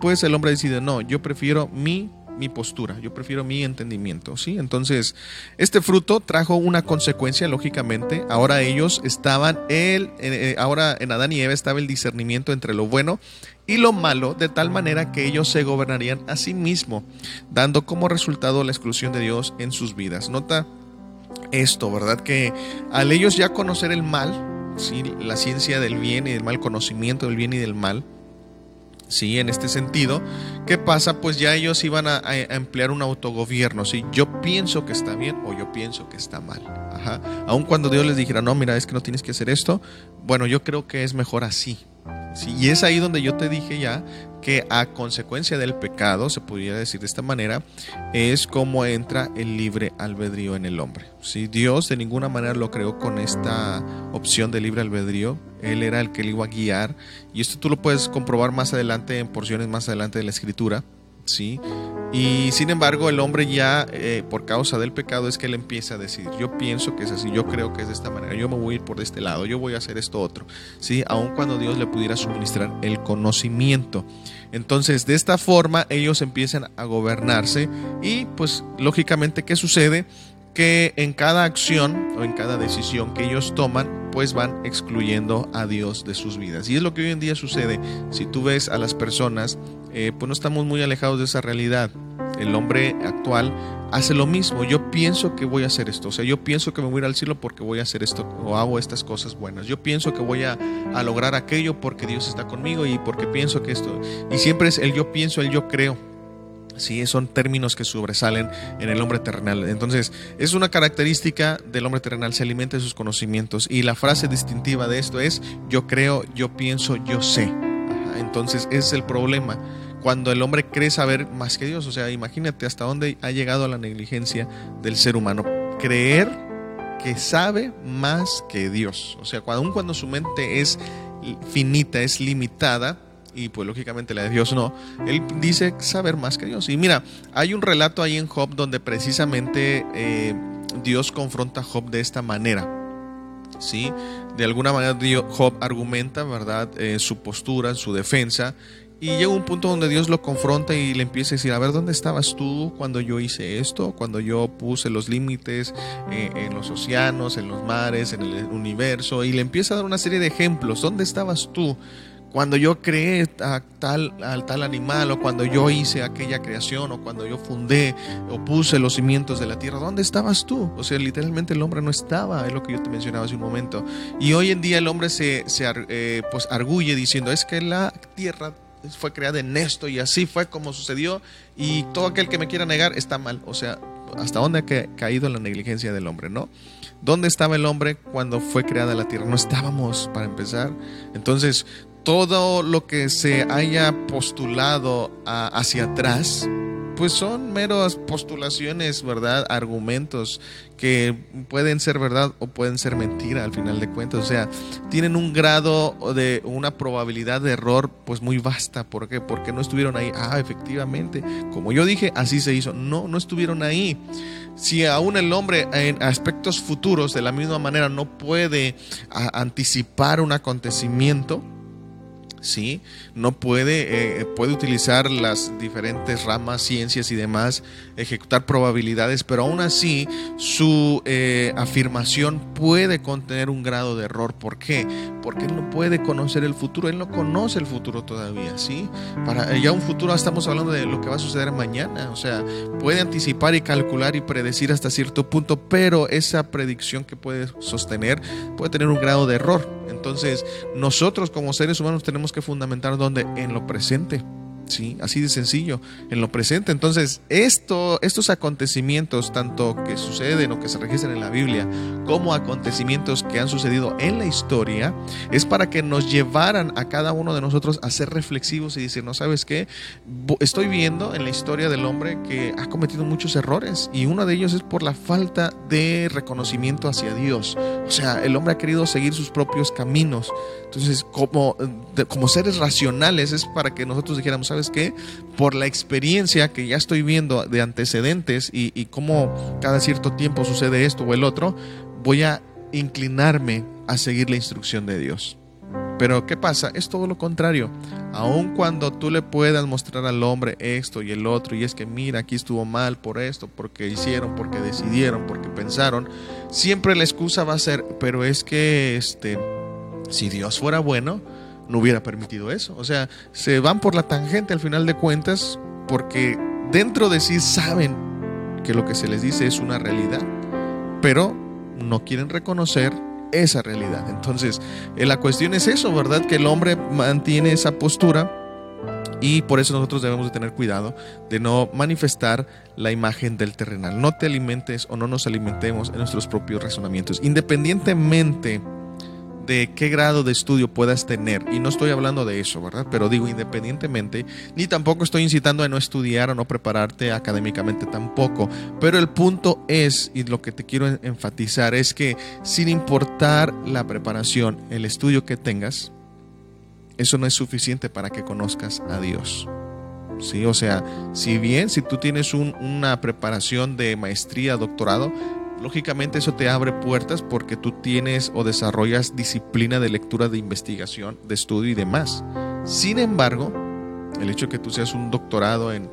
pues el hombre decide, no, yo prefiero mi mi postura, yo prefiero mi entendimiento, ¿sí? Entonces, este fruto trajo una consecuencia, lógicamente. Ahora ellos estaban, el, eh, eh, ahora en Adán y Eva estaba el discernimiento entre lo bueno y lo malo, de tal manera que ellos se gobernarían a sí mismos, dando como resultado la exclusión de Dios en sus vidas. Nota esto, ¿verdad? Que al ellos ya conocer el mal, ¿sí? la ciencia del bien y del mal, conocimiento del bien y del mal, ¿sí? En este sentido, ¿qué pasa? Pues ya ellos iban a, emplear un autogobierno, ¿sí? Yo pienso que está bien o yo pienso que está mal. Ajá. Aun cuando Dios les dijera, no, mira, es que no tienes que hacer esto, bueno, yo creo que es mejor así. ¿sí? Y es ahí donde yo te dije ya que a consecuencia del pecado, se pudiera decir de esta manera, es como entra el libre albedrío en el hombre. ¿sí? Dios de ninguna manera lo creó con esta opción de libre albedrío, Él era el que le iba a guiar, y esto tú lo puedes comprobar más adelante en porciones más adelante de la escritura. ¿Sí? Y sin embargo, el hombre ya, eh, por causa del pecado, es que él empieza a decir, yo pienso que es así, yo creo que es de esta manera, yo me voy a ir por este lado, yo voy a hacer esto otro, ¿sí? Aun cuando Dios le pudiera suministrar el conocimiento. Entonces, de esta forma, ellos empiezan a gobernarse y pues lógicamente, ¿qué sucede? Que en cada acción o en cada decisión que ellos toman, pues van excluyendo a Dios de sus vidas. Y es lo que hoy en día sucede. Si tú ves a las personas eh, pues no estamos muy alejados de esa realidad. El hombre actual hace lo mismo. Yo pienso que voy a hacer esto. O sea, yo pienso que me voy a ir al cielo porque voy a hacer esto o hago estas cosas buenas. Yo pienso que voy a, lograr aquello porque Dios está conmigo y porque pienso que esto. Y siempre es el yo pienso, el yo creo. Sí, son términos que sobresalen en el hombre terrenal. Entonces, es una característica del hombre terrenal, se alimenta de sus conocimientos. Y la frase distintiva de esto es, yo creo, yo pienso, yo sé. Entonces, ese es el problema. Cuando el hombre cree saber más que Dios. O sea, imagínate hasta dónde ha llegado la negligencia del ser humano. Creer que sabe más que Dios. O sea, aun cuando su mente es finita, es limitada, y pues lógicamente la de Dios no, él dice saber más que Dios. Y mira, hay un relato ahí en Job donde precisamente eh, Dios confronta a Job de esta manera. ¿sí? De alguna manera Job argumenta, ¿verdad?, eh, su postura, su defensa, y llega un punto donde Dios lo confronta y le empieza a decir, a ver, ¿dónde estabas tú cuando yo hice esto? Cuando yo puse los límites eh, en los océanos, en los mares, en el universo. Y le empieza a dar una serie de ejemplos. ¿Dónde estabas tú? Cuando yo creé a tal, al tal animal, o cuando yo hice aquella creación, o cuando yo fundé o puse los cimientos de la tierra, ¿dónde estabas tú? O sea, literalmente el hombre no estaba, es lo que yo te mencionaba hace un momento. Y hoy en día el hombre se, se eh, pues arguye diciendo, es que la tierra fue creada en esto y así fue como sucedió y todo aquel que me quiera negar está mal. O sea, ¿hasta dónde ha caído la negligencia del hombre, no? ¿Dónde estaba el hombre cuando fue creada la tierra? No estábamos, para empezar. Entonces, todo lo que se haya postulado hacia atrás, pues son meros postulaciones, ¿verdad? Argumentos que pueden ser verdad o pueden ser mentira al final de cuentas. O sea, tienen un grado de una probabilidad de error pues muy vasta. ¿Por qué? Porque no estuvieron ahí. Ah, efectivamente, como yo dije, así se hizo. No, no estuvieron ahí. Si aún el hombre en aspectos futuros de la misma manera no puede anticipar un acontecimiento, ¿sí? No puede, eh, puede utilizar las diferentes ramas, ciencias y demás, ejecutar probabilidades, pero aún así su eh, afirmación puede contener un grado de error. ¿Por qué? Porque él no puede conocer el futuro, él no conoce el futuro todavía, ¿sí? Para ya un futuro estamos hablando de lo que va a suceder mañana, o sea, puede anticipar y calcular y predecir hasta cierto punto, pero esa predicción que puede sostener puede tener un grado de error. Entonces, nosotros como seres humanos tenemos que fundamentar donde en lo presente. ¿Sí? Así de sencillo, en lo presente. Entonces, esto, estos acontecimientos, tanto que suceden o que se registran en la Biblia, como acontecimientos que han sucedido en la historia, es para que nos llevaran a cada uno de nosotros a ser reflexivos y decir, no sabes qué, estoy viendo en la historia del hombre que ha cometido muchos errores y uno de ellos es por la falta de reconocimiento hacia Dios. O sea, el hombre ha querido seguir sus propios caminos. Entonces, como, como seres racionales, es para que nosotros dijéramos, ¿sabes qué? Por la experiencia que ya estoy viendo de antecedentes y, y cómo cada cierto tiempo sucede esto o el otro, voy a inclinarme a seguir la instrucción de Dios. Pero ¿qué pasa? Es todo lo contrario. Aun cuando tú le puedas mostrar al hombre esto y el otro, y es que mira, aquí estuvo mal por esto, porque hicieron, porque decidieron, porque pensaron, siempre la excusa va a ser, pero es que este si Dios fuera bueno, no hubiera permitido eso. O sea, se van por la tangente al final de cuentas porque dentro de sí saben que lo que se les dice es una realidad. pero no quieren reconocer esa realidad. Entonces, eh, la cuestión es eso, ¿verdad? Que el hombre mantiene esa postura y por eso nosotros debemos de tener cuidado de no manifestar la imagen del terrenal. No te alimentes o no nos alimentemos en nuestros propios razonamientos. Independientemente de qué grado de estudio puedas tener, y no estoy hablando de eso, ¿verdad? Pero digo independientemente, ni tampoco estoy incitando a no estudiar o no prepararte académicamente tampoco, pero el punto es, y lo que te quiero enfatizar, es que sin importar la preparación, el estudio que tengas, eso no es suficiente para que conozcas a Dios. ¿Sí? O sea, si bien si tú tienes una preparación de maestría, doctorado, lógicamente eso te abre puertas porque tú tienes o desarrollas disciplina de lectura, de investigación, de estudio y demás. Sin embargo, el hecho de que tú seas un doctorado en,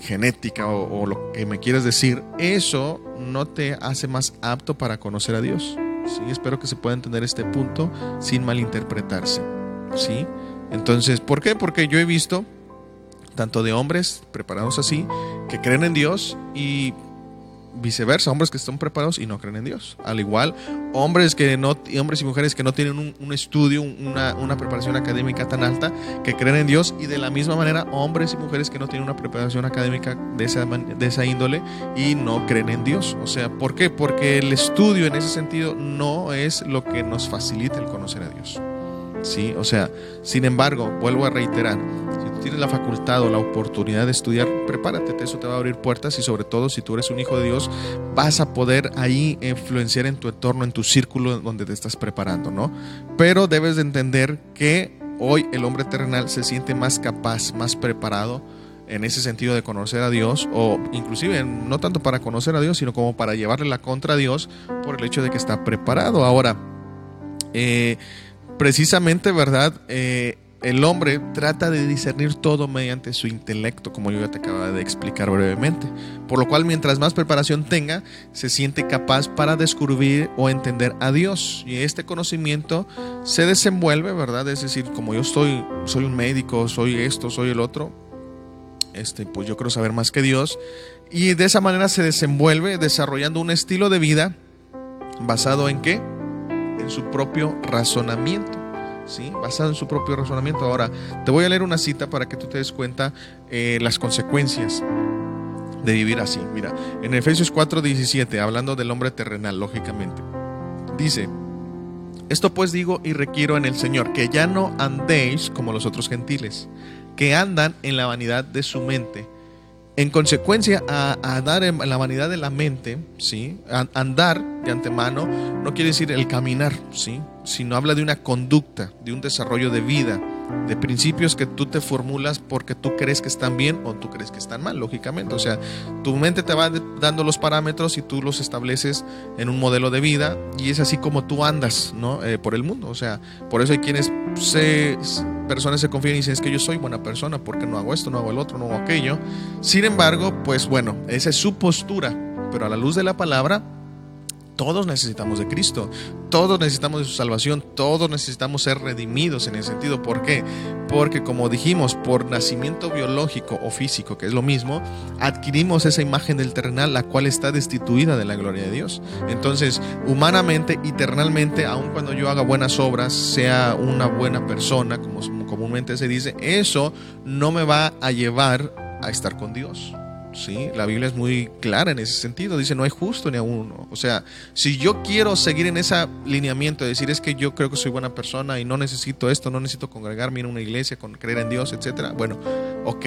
genética o, o, lo que me quieres decir, eso no te hace más apto para conocer a Dios. ¿sí? Espero que se pueda entender este punto sin malinterpretarse. ¿sí? Entonces, ¿por qué? Porque yo he visto tanto de hombres preparados así, que creen en Dios y viceversa, hombres que están preparados y no creen en Dios. Al igual, hombres que no, hombres y mujeres que no tienen un, estudio, una, una, preparación académica tan alta, que creen en Dios, y de la misma manera, hombres y mujeres que no tienen una preparación académica de esa, de esa índole y no creen en Dios. O sea, ¿por qué? Porque el estudio en ese sentido no es lo que nos facilita el conocer a Dios. ¿Sí? O sea, sin embargo, vuelvo a reiterar, si tú tienes la facultad o la oportunidad de estudiar, prepárate, eso te va a abrir puertas y sobre todo si tú eres un hijo de Dios, vas a poder ahí influenciar en tu entorno, en tu círculo donde te estás preparando, ¿no? Pero debes de entender que hoy el hombre terrenal se siente más capaz, más preparado en ese sentido de conocer a Dios o inclusive no tanto para conocer a Dios, sino como para llevarle la contra a Dios por el hecho de que está preparado. Ahora, eh, precisamente, ¿verdad? Eh, el hombre trata de discernir todo mediante su intelecto, como yo ya te acababa de explicar brevemente. Por lo cual, mientras más preparación tenga, se siente capaz para descubrir o entender a Dios. Y este conocimiento se desenvuelve, ¿verdad? Es decir, como yo soy un médico, soy esto, soy el otro, este, pues yo quiero saber más que Dios. Y de esa manera se desenvuelve desarrollando un estilo de vida basado en qué? En su propio razonamiento. ¿Sí? basado en su propio razonamiento. Ahora, te voy a leer una cita para que tú te des cuenta eh, las consecuencias de vivir así. Mira, en Efesios 4:17, hablando del hombre terrenal, lógicamente, dice, esto pues digo y requiero en el Señor, que ya no andéis como los otros gentiles, que andan en la vanidad de su mente en consecuencia, a, andar en la vanidad de la mente, ¿sí? andar de antemano no quiere decir el caminar, ¿sí? sino habla de una conducta, de un desarrollo de vida, de principios que tú te formulas porque tú crees que están bien o tú crees que están mal, lógicamente. O sea, tu mente te va dando los parámetros y tú los estableces en un modelo de vida y es así como tú andas ¿no? Eh, por el mundo. O sea, por eso hay quienes se, personas se confían y dicen es que yo soy buena persona porque no hago esto, no hago el otro, no hago aquello. Sin embargo, pues bueno, esa es su postura, pero a la luz de la palabra todos necesitamos de Cristo, todos necesitamos de su salvación, todos necesitamos ser redimidos en ese sentido. ¿Por qué? Porque como dijimos, por nacimiento biológico o físico, que es lo mismo, adquirimos esa imagen del terrenal, la cual está destituida de la gloria de Dios. Entonces, humanamente, eternalmente, aun cuando yo haga buenas obras, sea una buena persona, como comúnmente se dice, eso no me va a llevar a estar con Dios. ¿Sí? La Biblia es muy clara en ese sentido, dice no hay justo ni a uno. O sea, si yo quiero seguir en ese lineamiento, de decir es que yo creo que soy buena persona y no necesito esto, no necesito congregarme en una iglesia, con creer en Dios, etcétera, bueno, ok,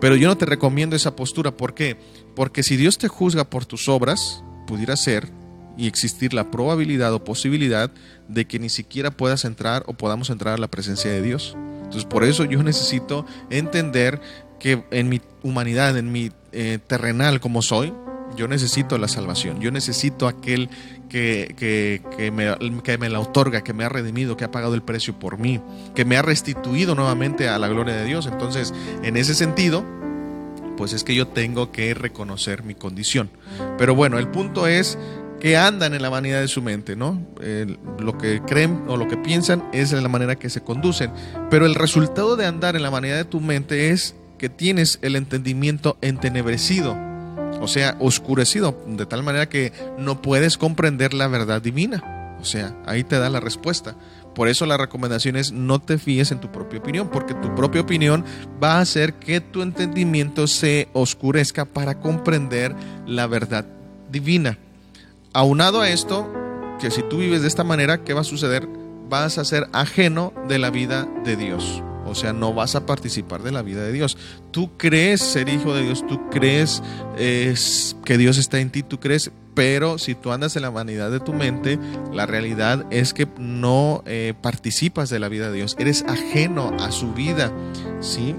pero yo no te recomiendo esa postura, ¿por qué? Porque si Dios te juzga por tus obras, pudiera ser y existir la probabilidad o posibilidad de que ni siquiera puedas entrar o podamos entrar a la presencia de Dios. Entonces, por eso yo necesito entender que en mi humanidad, en mi eh, terrenal como soy, yo necesito la salvación, yo necesito aquel que, que, me, que, me, la otorga, que me ha redimido, que ha pagado el precio por mí, que me ha restituido nuevamente a la gloria de Dios. Entonces, en ese sentido, pues es que yo tengo que reconocer mi condición. Pero bueno, el punto es que andan en la vanidad de su mente, ¿no? lo que creen o lo que piensan es la manera que se conducen. Pero el resultado de andar en la vanidad de tu mente es que tienes el entendimiento entenebrecido. o sea, oscurecido, de tal manera que no puedes comprender la verdad divina. O sea, ahí te da la respuesta. Por eso la recomendación es no te fíes en tu propia opinión, porque tu propia opinión va a hacer que tu entendimiento se oscurezca para comprender la verdad divina. Aunado a esto, que si tú vives de esta manera, ¿qué va a suceder? Vas a ser ajeno de la vida de Dios. O sea, no vas a participar de la vida de Dios. Tú crees ser hijo de Dios, tú crees que Dios está en ti, tú crees, pero si tú andas en la vanidad de tu mente, la realidad es que no eh, participas de la vida de Dios, eres ajeno a su vida, ¿sí?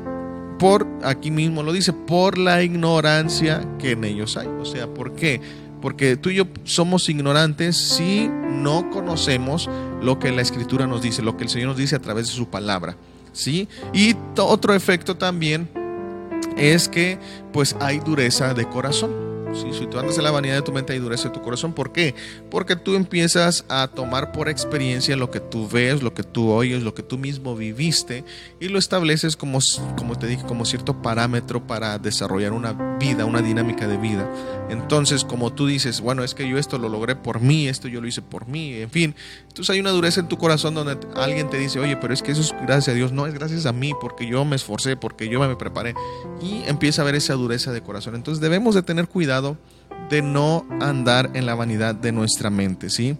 Por, aquí mismo lo dice, por la ignorancia que en ellos hay. O sea, ¿por qué? Porque tú y yo somos ignorantes si no conocemos lo que la Escritura nos dice, lo que el Señor nos dice a través de su palabra. ¿Sí? Y otro efecto también es que pues hay dureza de corazón. Si tú andas en la vanidad de tu mente, hay dureza de tu corazón. ¿Por qué? Porque tú empiezas a tomar por experiencia lo que tú ves, lo que tú oyes, lo que tú mismo viviste y lo estableces como, como te dije, como cierto parámetro para desarrollar una vida, una dinámica de vida. Entonces, como tú dices, bueno, es que yo esto lo logré por mí, esto yo lo hice por mí, en fin. Entonces hay una dureza en tu corazón donde alguien te dice, oye, pero es que eso es gracias a Dios, no es gracias a mí, porque yo me esforcé, porque yo me preparé. Y empieza a haber esa dureza de corazón. Entonces debemos de tener cuidado de no andar en la vanidad de nuestra mente, ¿sí?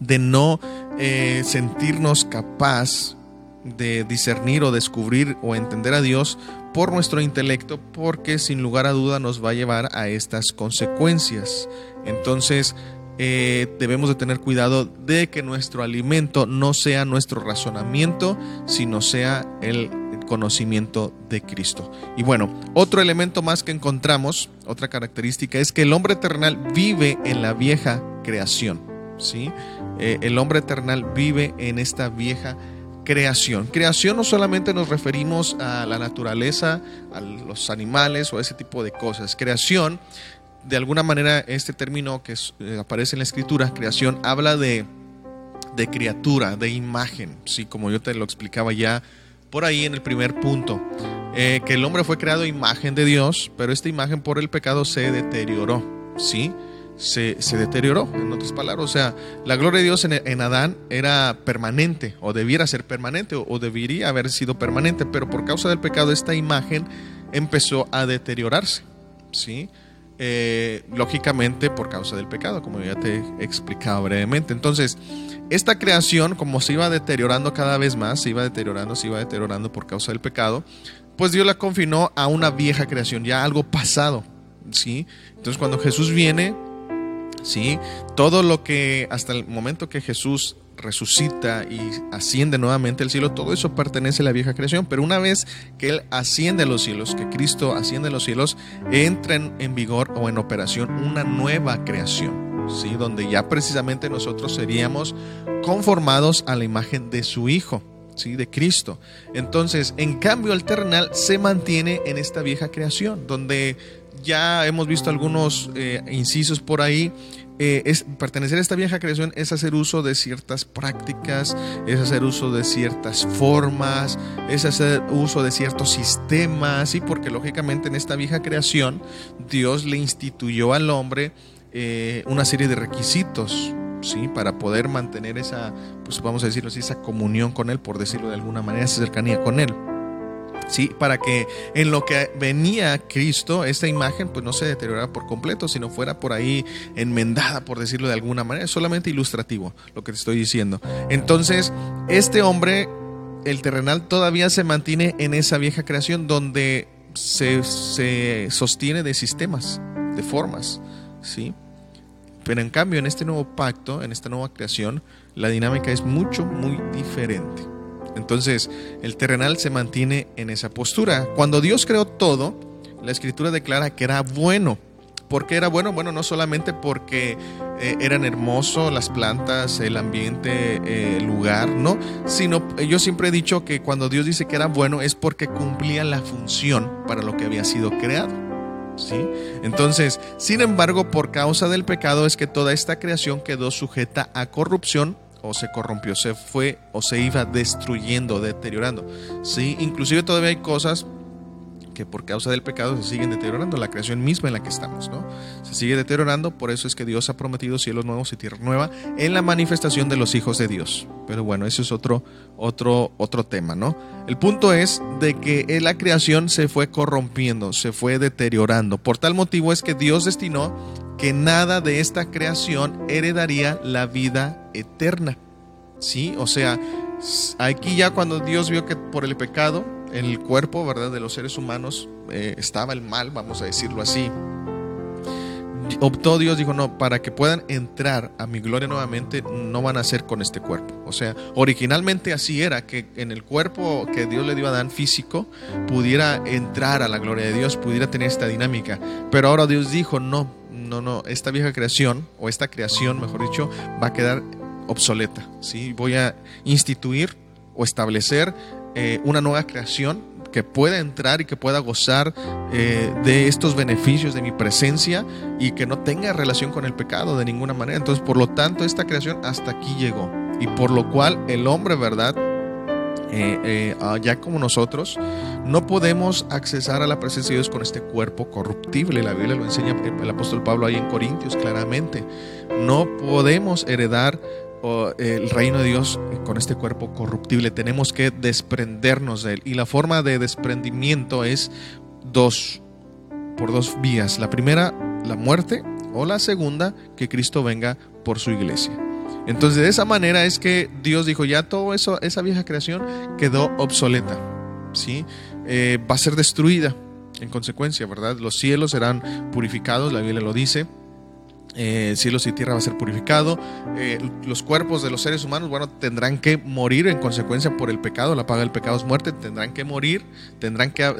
De no eh, sentirnos capaz de discernir o descubrir o entender a Dios por nuestro intelecto, porque sin lugar a duda nos va a llevar a estas consecuencias. Entonces, eh, debemos de tener cuidado de que nuestro alimento no sea nuestro razonamiento, sino sea el conocimiento de Cristo. Y bueno, otro elemento más que encontramos, otra característica, es que el hombre eternal vive en la vieja creación. ¿sí? Eh, el hombre eternal vive en esta vieja creación. Creación no solamente nos referimos a la naturaleza, a los animales o a ese tipo de cosas. Creación, de alguna manera, este término que eh, aparece en la escritura, creación, habla de, de criatura, de imagen, ¿sí? como yo te lo explicaba ya por ahí en el primer punto, eh, que el hombre fue creado imagen de Dios, pero esta imagen por el pecado se deterioró, ¿sí? Se, deterioró, en otras palabras. O sea, la gloria de Dios en, Adán era permanente, o debiera ser permanente, o, debería haber sido permanente, pero por causa del pecado esta imagen empezó a deteriorarse, ¿sí? Eh, lógicamente por causa del pecado, como ya te he explicado brevemente. Entonces, esta creación, como se iba deteriorando cada vez más, se iba deteriorando, se iba deteriorando por causa del pecado, pues Dios la confinó a una vieja creación, ya algo pasado, ¿sí? Entonces cuando Jesús viene, ¿sí? Todo lo que hasta el momento que Jesús resucita y asciende nuevamente al cielo, todo eso pertenece a la vieja creación, pero una vez que Él asciende a los cielos, que Cristo asciende a los cielos, entra en vigor o en operación una nueva creación. ¿sí? donde ya precisamente nosotros seríamos conformados a la imagen de su Hijo. ¿sí? de Cristo. Entonces, en cambio, el terrenal se mantiene en esta vieja creación, donde ya hemos visto algunos eh, incisos por ahí. Eh, es, pertenecer a esta vieja creación es hacer uso de ciertas prácticas, es hacer uso de ciertas formas, es hacer uso de ciertos sistemas, ¿sí? porque lógicamente en esta vieja creación Dios le instituyó al hombre eh, una serie de requisitos, ¿sí? Para poder mantener esa, pues vamos a decirlo así, esa comunión con Él, por decirlo de alguna manera, esa cercanía con Él. ¿Sí? Para que en lo que venía Cristo, esta imagen pues no se deteriorara por completo, sino fuera por ahí enmendada, por decirlo de alguna manera, es solamente ilustrativo lo que te estoy diciendo. Entonces, este hombre, el terrenal, todavía se mantiene en esa vieja creación donde se, se sostiene de sistemas, de formas, ¿sí? Pero en cambio, en este nuevo pacto, en esta nueva creación, la dinámica es mucho, muy diferente. Entonces, el terrenal se mantiene en esa postura. Cuando Dios creó todo, la escritura declara que era bueno. ¿Por qué era bueno? Bueno, no solamente porque eh, eran hermosos las plantas, el ambiente, eh, el lugar, ¿no? Sino yo siempre he dicho que cuando Dios dice que era bueno es porque cumplía la función para lo que había sido creado. Entonces, sin embargo, por causa del pecado es que toda esta creación quedó sujeta a corrupción o se corrompió, se fue o se iba destruyendo, deteriorando. ¿sí? Inclusive todavía hay cosas que por causa del pecado se siguen deteriorando, la creación misma en la que estamos, ¿no? Se sigue deteriorando, por eso es que Dios ha prometido cielos nuevos y tierra nueva en la manifestación de los hijos de Dios. Pero bueno, eso es otro, otro, otro tema, ¿no? El punto es de que la creación se fue corrompiendo, se fue deteriorando. Por tal motivo es que Dios destinó que nada de esta creación heredaría la vida eterna. ¿Sí? O sea, aquí ya cuando Dios vio que por el pecado el cuerpo, ¿verdad? De los seres humanos eh, estaba el mal, vamos a decirlo así. Optó Dios, dijo, no, para que puedan entrar a mi gloria nuevamente, no van a ser con este cuerpo. O sea, originalmente así era, que en el cuerpo que Dios le dio a Adán físico, pudiera entrar a la gloria de Dios, pudiera tener esta dinámica. Pero ahora Dios dijo, no, no, no, esta vieja creación, o esta creación, mejor dicho, va a quedar obsoleta. ¿sí? Voy a instituir o establecer eh, una nueva creación que pueda entrar y que pueda gozar eh, de estos beneficios de mi presencia y que no tenga relación con el pecado de ninguna manera. Entonces, por lo tanto, esta creación hasta aquí llegó. Y por lo cual el hombre, ¿verdad? Eh, ah, ya como nosotros, no podemos accesar a la presencia de Dios con este cuerpo corruptible. La Biblia lo enseña el apóstol Pablo ahí en Corintios claramente. No podemos heredar el reino de Dios con este cuerpo corruptible. Tenemos que desprendernos de él. Y la forma de desprendimiento es dos, por dos vías. La primera, la muerte, o la segunda, que Cristo venga por su iglesia. Entonces, de esa manera es que Dios dijo, ya todo eso, esa vieja creación quedó obsoleta. ¿sí? Eh, va a ser destruida en consecuencia, ¿verdad? Los cielos serán purificados, la Biblia lo dice eh, cielos y tierra va a ser purificado. Eh, los cuerpos de los seres humanos, bueno, tendrán que morir en consecuencia por el pecado. La paga del pecado es muerte. Tendrán que morir. Tendrán que,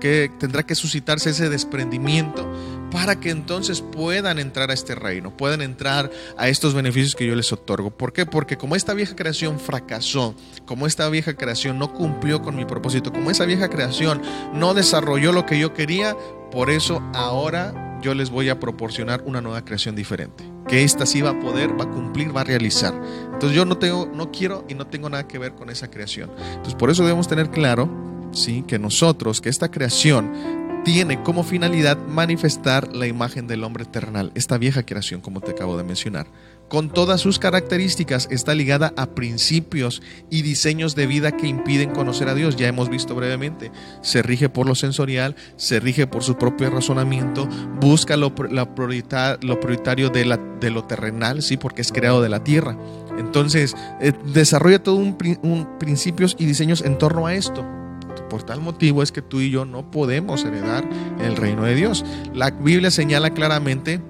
que, tendrá que suscitarse ese desprendimiento para que entonces puedan entrar a este reino, puedan entrar a estos beneficios que yo les otorgo. ¿Por qué? Porque como esta vieja creación fracasó, como esta vieja creación no cumplió con mi propósito, como esa vieja creación no desarrolló lo que yo quería, por eso ahora yo les voy a proporcionar una nueva creación diferente. Que esta sí va a poder, va a cumplir, va a realizar. Entonces yo no tengo, no quiero y no tengo nada que ver con esa creación. Entonces por eso debemos tener claro, sí, que nosotros, que esta creación tiene como finalidad manifestar la imagen del hombre eternal, esta vieja creación, como te acabo de mencionar con todas sus características, está ligada a principios y diseños de vida que impiden conocer a Dios. Ya hemos visto brevemente, se rige por lo sensorial, se rige por su propio razonamiento, busca lo, prioritario de, lo terrenal, sí, porque es creado de la tierra. Entonces, eh, desarrolla todo un, un principios y diseños en torno a esto. Por tal motivo es que tú y yo no podemos heredar el reino de Dios. La Biblia señala claramente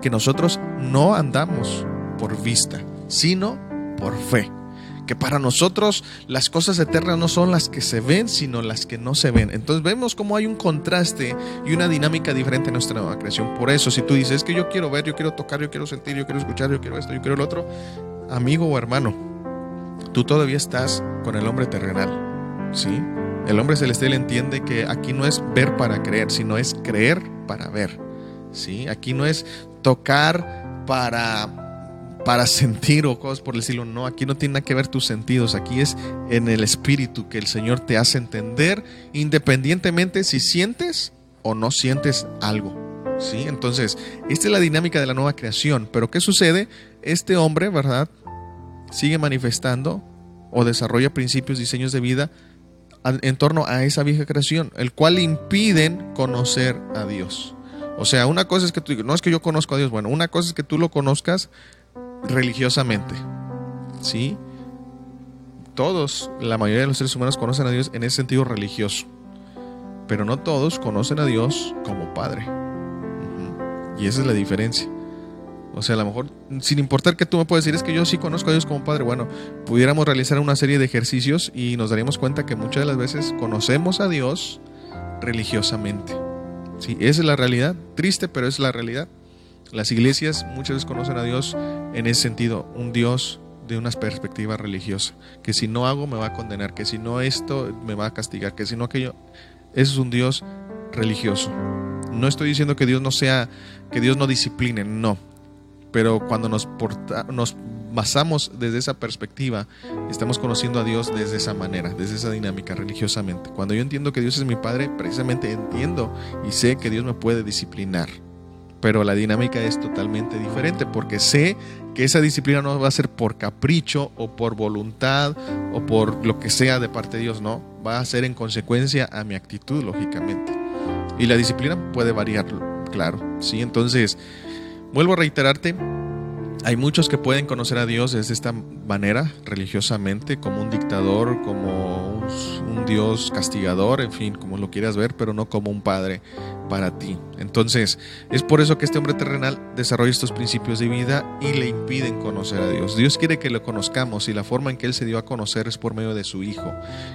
que nosotros no andamos por vista, sino por fe. Que para nosotros las cosas eternas no son las que se ven, sino las que no se ven. Entonces vemos cómo hay un contraste y una dinámica diferente en nuestra nueva creación. Por eso, si tú dices es que yo quiero ver, yo quiero tocar, yo quiero sentir, yo quiero escuchar, yo quiero esto, yo quiero el otro, amigo o hermano, tú todavía estás con el hombre terrenal. ¿Sí? El hombre celestial entiende que aquí no es ver para creer, sino es creer para ver. ¿Sí? Aquí no es tocar para, para sentir o cosas por decirlo. No, aquí no tiene nada que ver tus sentidos. Aquí es en el espíritu que el Señor te hace entender, independientemente si sientes o no sientes algo. ¿Sí? Entonces, esta es la dinámica de la nueva creación. Pero ¿qué sucede? Este hombre, ¿verdad? Sigue manifestando o desarrolla principios, diseños de vida en torno a esa vieja creación, el cual impiden conocer a Dios. O sea, una cosa es que tú no es que yo conozco a Dios, bueno, una cosa es que tú lo conozcas religiosamente. ¿Sí? Todos, la mayoría de los seres humanos conocen a Dios en ese sentido religioso. Pero no todos conocen a Dios como Padre. Y esa es la diferencia. O sea, a lo mejor, sin importar que tú me puedas decir, es que yo sí conozco a Dios como Padre, bueno, pudiéramos realizar una serie de ejercicios y nos daríamos cuenta que muchas de las veces conocemos a Dios religiosamente. Sí, esa es la realidad, triste, pero es la realidad. Las iglesias muchas veces conocen a Dios en ese sentido, un Dios de una perspectiva religiosa, que si no hago me va a condenar, que si no esto me va a castigar, que si no aquello, eso es un Dios religioso. No estoy diciendo que Dios no sea, que Dios no discipline, no. Pero cuando nos, nos basamos desde esa perspectiva, estamos conociendo a Dios desde esa manera, desde esa dinámica religiosamente. Cuando yo entiendo que Dios es mi Padre, precisamente entiendo y sé que Dios me puede disciplinar. Pero la dinámica es totalmente diferente porque sé que esa disciplina no va a ser por capricho o por voluntad o por lo que sea de parte de Dios, no. Va a ser en consecuencia a mi actitud, lógicamente. Y la disciplina puede variar, claro. ¿sí? Entonces, vuelvo a reiterarte, hay muchos que pueden conocer a Dios de esta manera, religiosamente, como un dictador, como un, Dios castigador, en fin, como lo quieras ver, pero no como un padre para ti. Entonces, es por eso que este hombre terrenal desarrolla estos principios de vida y le impiden conocer a Dios. Dios quiere que lo conozcamos y la forma en que Él se dio a conocer es por medio de su Hijo.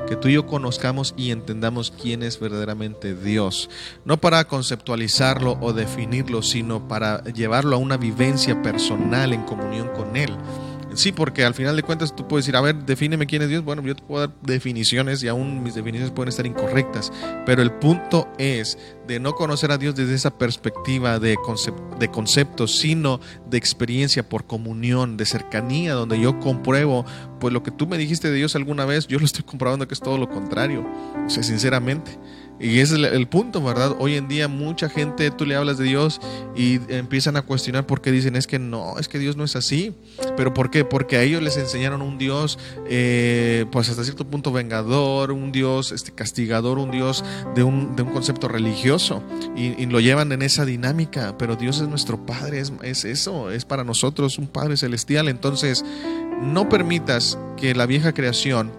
Que tú y yo conozcamos y entendamos quién es verdaderamente Dios. No para conceptualizarlo o definirlo, sino para llevarlo a una vivencia personal en comunión con Él. Sí, porque al final de cuentas tú puedes decir, a ver, defíneme quién es Dios. Bueno, yo te puedo dar definiciones y aún mis definiciones pueden estar incorrectas. Pero el punto es de no conocer a Dios desde esa perspectiva de, de conceptos, sino de experiencia por comunión, de cercanía, donde yo compruebo, pues lo que tú me dijiste de Dios alguna vez, yo lo estoy comprobando que es todo lo contrario. O sea, sinceramente. Y ese es el, punto, ¿verdad? Hoy en día mucha gente, tú le hablas de Dios y empiezan a cuestionar porque dicen, es que no, es que Dios no es así. ¿Pero por qué? Porque a ellos les enseñaron un Dios, eh, pues hasta cierto punto vengador, un Dios este, castigador, un Dios de un, de un concepto religioso. Y, lo llevan en esa dinámica, pero Dios es nuestro Padre, es, es eso, es para nosotros un Padre celestial. Entonces, no permitas que la vieja creación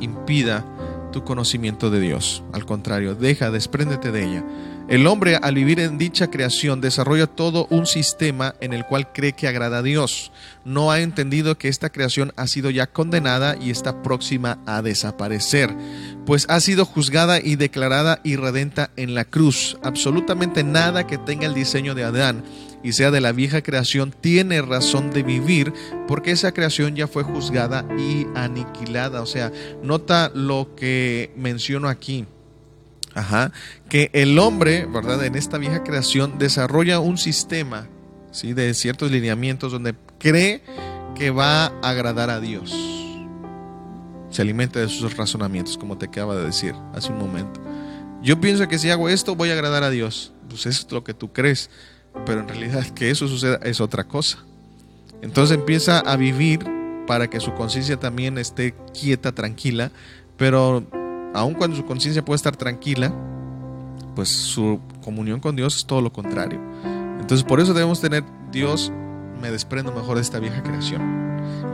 impida tu conocimiento de Dios. Al contrario, deja, despréndete de ella. El hombre al vivir en dicha creación desarrolla todo un sistema en el cual cree que agrada a Dios. No ha entendido que esta creación ha sido ya condenada y está próxima a desaparecer, pues ha sido juzgada y declarada irredenta en la cruz. Absolutamente nada que tenga el diseño de Adán y sea de la vieja creación tiene razón de vivir porque esa creación ya fue juzgada y aniquilada. O sea, nota lo que menciono aquí. Ajá, que el hombre, ¿verdad? En esta vieja creación desarrolla un sistema, ¿sí? De ciertos lineamientos donde cree que va a agradar a Dios. Se alimenta de sus razonamientos, como te acaba de decir hace un momento. Yo pienso que si hago esto voy a agradar a Dios. Pues eso es lo que tú crees pero en realidad que eso suceda es otra cosa. Entonces empieza a vivir para que su conciencia también esté quieta, tranquila, pero aun cuando su conciencia puede estar tranquila, pues su comunión con Dios es todo lo contrario. Entonces por eso debemos tener Dios, me desprendo mejor de esta vieja creación.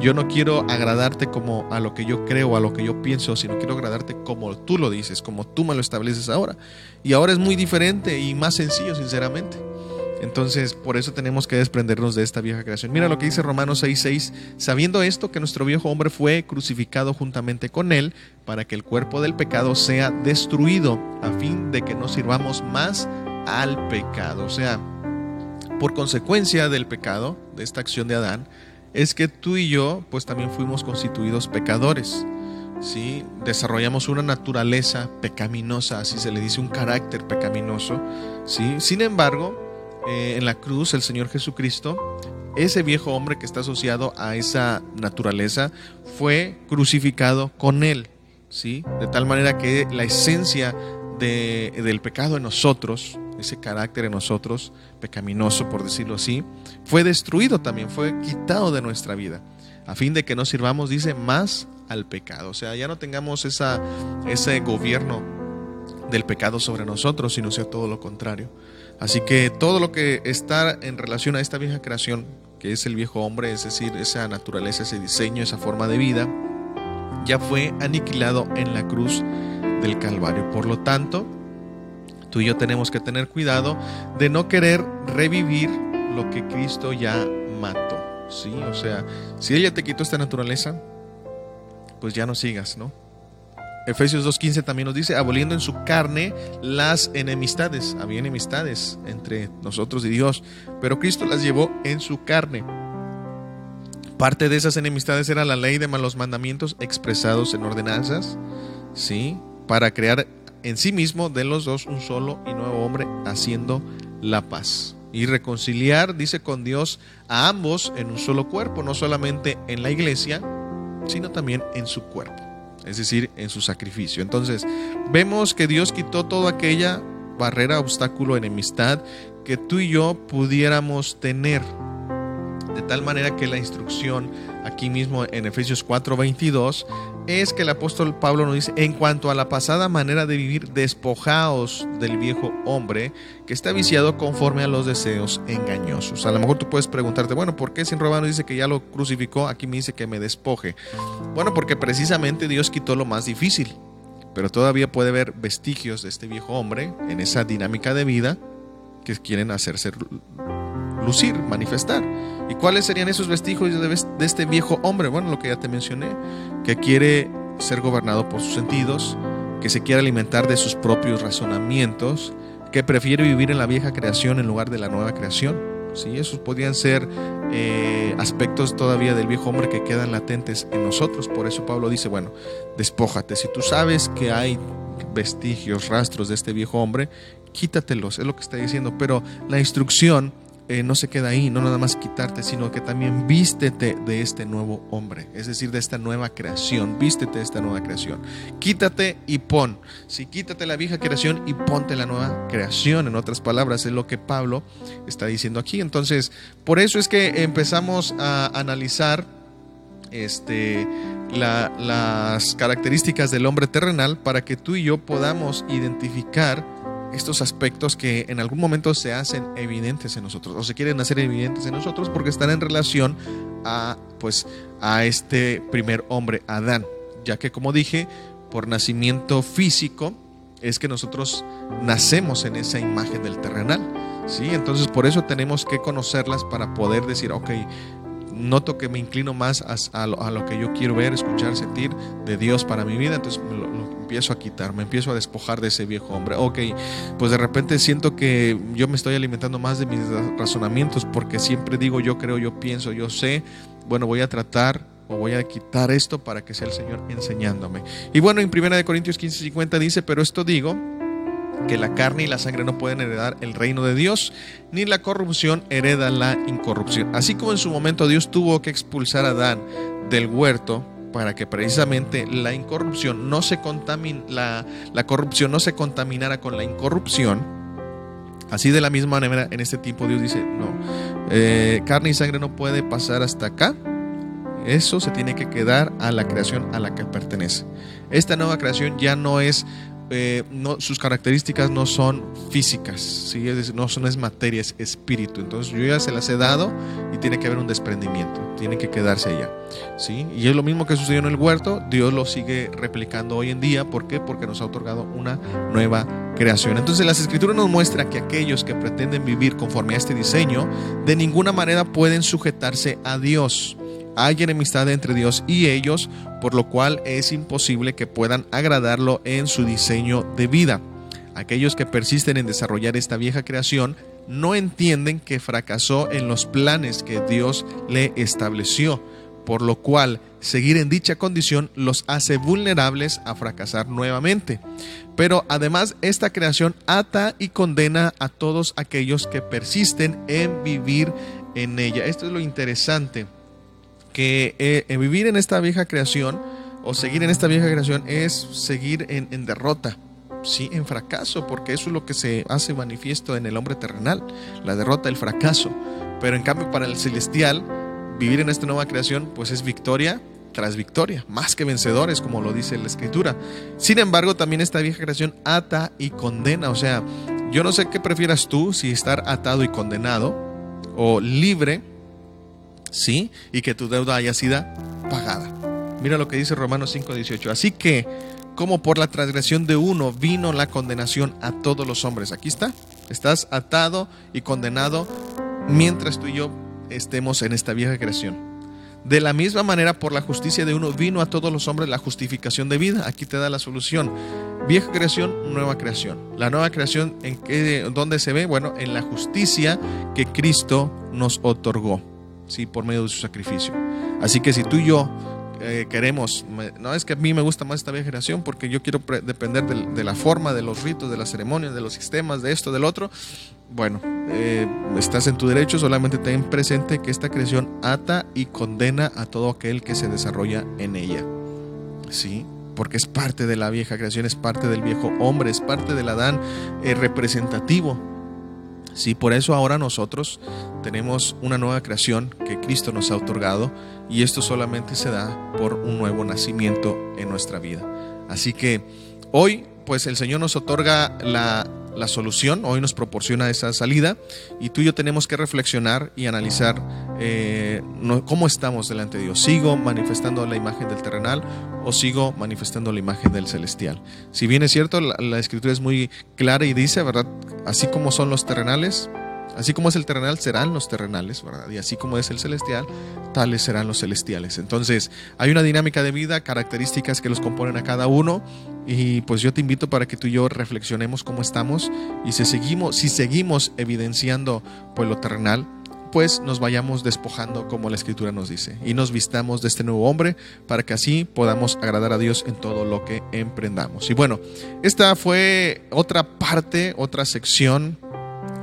Yo no quiero agradarte como a lo que yo creo, a lo que yo pienso, sino quiero agradarte como tú lo dices, como tú me lo estableces ahora. Y ahora es muy diferente y más sencillo, sinceramente. Entonces, por eso tenemos que desprendernos de esta vieja creación. Mira lo que dice Romanos 6:6, sabiendo esto que nuestro viejo hombre fue crucificado juntamente con él para que el cuerpo del pecado sea destruido, a fin de que no sirvamos más al pecado. O sea, por consecuencia del pecado, de esta acción de Adán, es que tú y yo pues también fuimos constituidos pecadores. ¿sí? Desarrollamos una naturaleza pecaminosa, así se le dice, un carácter pecaminoso. ¿sí? Sin embargo, eh, en la cruz el Señor Jesucristo, ese viejo hombre que está asociado a esa naturaleza, fue crucificado con él, ¿sí? De tal manera que la esencia del pecado en nosotros, ese carácter en nosotros, pecaminoso por decirlo así, fue destruido también, fue quitado de nuestra vida, a fin de que no sirvamos, dice, más al pecado. O sea, ya no tengamos esa, ese gobierno del pecado sobre nosotros, sino sea todo lo contrario. Así que todo lo que está en relación a esta vieja creación, que es el viejo hombre, es decir, esa naturaleza, ese diseño, esa forma de vida, ya fue aniquilado en la cruz del Calvario. Por lo tanto, tú y yo tenemos que tener cuidado de no querer revivir lo que Cristo ya mató. ¿sí? O sea, si ella te quitó esta naturaleza, pues ya no sigas, ¿no? Efesios 2.15 también nos dice, aboliendo en su carne las enemistades. Había enemistades entre nosotros y Dios, pero Cristo las llevó en su carne. Parte de esas enemistades era la ley de malos mandamientos expresados en ordenanzas, ¿sí? Para crear en sí mismo de los dos un solo y nuevo hombre haciendo la paz. y reconciliar, dice, con Dios a ambos en un solo cuerpo, no solamente en la iglesia, sino también en su cuerpo, es decir, en su sacrificio. Entonces, vemos que Dios quitó toda aquella barrera, obstáculo, enemistad que tú y yo pudiéramos tener de tal manera que la instrucción aquí mismo en Efesios 4:22 es que el apóstol Pablo nos dice, en cuanto a la pasada manera de vivir, despojaos del viejo hombre que está viciado conforme a los deseos engañosos. A lo mejor tú puedes preguntarte, bueno, ¿por qué sin Romano dice que ya lo crucificó? Aquí me dice que me despoje. Bueno, porque precisamente Dios quitó lo más difícil, pero todavía puede haber vestigios de este viejo hombre en esa dinámica de vida que quieren hacerse lucir, manifestar. ¿Y cuáles serían esos vestigios de este viejo hombre? Bueno, lo que ya te mencioné, que quiere ser gobernado por sus sentidos, que se quiere alimentar de sus propios razonamientos, que prefiere vivir en la vieja creación en lugar de la nueva creación. ¿Sí? Esos podrían ser eh, aspectos todavía del viejo hombre que quedan latentes en nosotros. Por eso Pablo dice, bueno, despójate. Si tú sabes que hay vestigios, rastros de este viejo hombre, quítatelos, es lo que está diciendo. Pero la instrucción eh, no se queda ahí, no nada más quitarte, sino que también vístete de este nuevo hombre, es decir, de esta nueva creación, vístete de esta nueva creación. Quítate y pon. Si quítate la vieja creación y ponte la nueva creación, en otras palabras, es lo que Pablo está diciendo aquí. Entonces, por eso es que empezamos a analizar este, las características del hombre terrenal para que tú y yo podamos identificar estos aspectos que en algún momento se hacen evidentes en nosotros o se quieren hacer evidentes en nosotros porque están en relación a pues a este primer hombre Adán, ya que como dije, por nacimiento físico es que nosotros nacemos en esa imagen del terrenal. ¿sí? Entonces por eso tenemos que conocerlas para poder decir, ok, noto que me inclino más a, lo, que yo quiero ver, escuchar, sentir de Dios para mi vida, entonces lo, empiezo a quitar, me empiezo a despojar de ese viejo hombre. Ok, pues de repente siento que yo me estoy alimentando más de mis razonamientos porque siempre digo yo creo, yo pienso, yo sé, bueno, voy a tratar o voy a quitar esto para que sea el Señor enseñándome. Y bueno, en 1 Corintios 15, 50 dice, pero esto digo, que la carne y la sangre no pueden heredar el reino de Dios, ni la corrupción hereda la incorrupción. Así como en su momento Dios tuvo que expulsar a Adán del huerto para que precisamente la incorrupción no se contamine, la, la corrupción no se contaminara con la incorrupción. Así de la misma manera, en este tiempo Dios dice, no, eh, carne y sangre no puede pasar hasta acá. Eso se tiene que quedar a la creación a la que pertenece. Esta nueva creación ya no es eh, no, sus características no son físicas, ¿sí? no son es materia, es espíritu. Entonces yo ya se las he dado y tiene que haber un desprendimiento, tiene que quedarse allá. ¿sí? Y es lo mismo que sucedió en el huerto, Dios lo sigue replicando hoy en día. ¿Por qué? Porque nos ha otorgado una nueva creación. Entonces las escrituras nos muestran que aquellos que pretenden vivir conforme a este diseño, de ninguna manera pueden sujetarse a Dios hay enemistad entre Dios y ellos, por lo cual es imposible que puedan agradarlo en su diseño de vida. Aquellos que persisten en desarrollar esta vieja creación no entienden que fracasó en los planes que Dios le estableció, por lo cual seguir en dicha condición los hace vulnerables a fracasar nuevamente. Pero además esta creación ata y condena a todos aquellos que persisten en vivir en ella. Esto es lo interesante que eh, vivir en esta vieja creación o seguir en esta vieja creación es seguir en, derrota, sí, en fracaso, porque eso es lo que se hace manifiesto en el hombre terrenal, la derrota, el fracaso. Pero en cambio para el celestial, vivir en esta nueva creación, pues es victoria tras victoria, más que vencedores, como lo dice la escritura. Sin embargo, también esta vieja creación ata y condena, o sea, yo no sé qué prefieras tú, si estar atado y condenado o libre ¿sí? Y que tu deuda haya sido pagada. Mira lo que dice Romanos 5:18. Así que, como por la transgresión de uno vino la condenación a todos los hombres. Aquí está. Estás atado y condenado mientras tú y yo estemos en esta vieja creación. De la misma manera, por la justicia de uno vino a todos los hombres la justificación de vida. Aquí te da la solución. Vieja creación, nueva creación. La nueva creación, ¿en qué, dónde se ve? Bueno, en la justicia que Cristo nos otorgó. ¿Sí? por medio de su sacrificio. Así que si tú y yo eh, queremos, no es que a mí me gusta más esta vieja generación porque yo quiero depender de, la forma, de los ritos, de las ceremonias, de los sistemas, de esto, del otro. Bueno, eh, estás en tu derecho, solamente ten presente que esta creación ata y condena a todo aquel que se desarrolla en ella. ¿Sí? Porque es parte de la vieja creación, es parte del viejo hombre, es parte del Adán eh, representativo Sí, por eso ahora nosotros tenemos una nueva creación que Cristo nos ha otorgado y esto solamente se da por un nuevo nacimiento en nuestra vida. Así que hoy pues el Señor nos otorga la, solución, hoy nos proporciona esa salida y tú y yo tenemos que reflexionar y analizar eh, cómo estamos delante de Dios. ¿Sigo manifestando la imagen del terrenal o sigo manifestando la imagen del celestial? Si bien es cierto, la, la escritura es muy clara y dice, ¿verdad? así como son los terrenales, así como es el terrenal, serán los terrenales, ¿verdad? Y así como es el celestial, tales serán los celestiales. Entonces, hay una dinámica de vida, características que los componen a cada uno, y pues yo te invito para que tú y yo reflexionemos cómo estamos y si seguimos, si seguimos evidenciando pues lo terrenal, pues nos vayamos despojando como la escritura nos dice y nos vistamos de este nuevo hombre para que así podamos agradar a Dios en todo lo que emprendamos. Y bueno, esta fue otra parte, otra sección,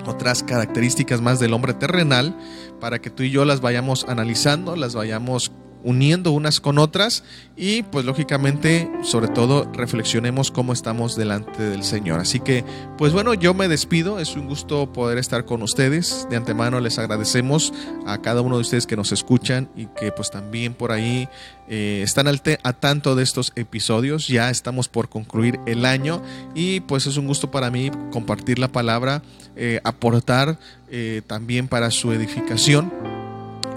otras características más del hombre terrenal para que tú y yo las vayamos analizando, las vayamos uniendo unas con otras y pues lógicamente sobre todo reflexionemos cómo estamos delante del Señor. Así que pues bueno, yo me despido, es un gusto poder estar con ustedes. De antemano les agradecemos a cada uno de ustedes que nos escuchan y que pues también por ahí eh, están al a tanto de estos episodios. Ya estamos por concluir el año y pues es un gusto para mí compartir la palabra, eh, aportar eh, también para su edificación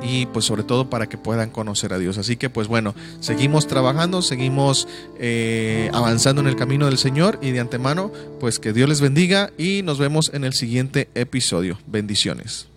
y pues sobre todo para que puedan conocer a Dios. Así que pues bueno, seguimos trabajando, seguimos eh, avanzando en el camino del Señor y de antemano pues que Dios les bendiga y nos vemos en el siguiente episodio. Bendiciones.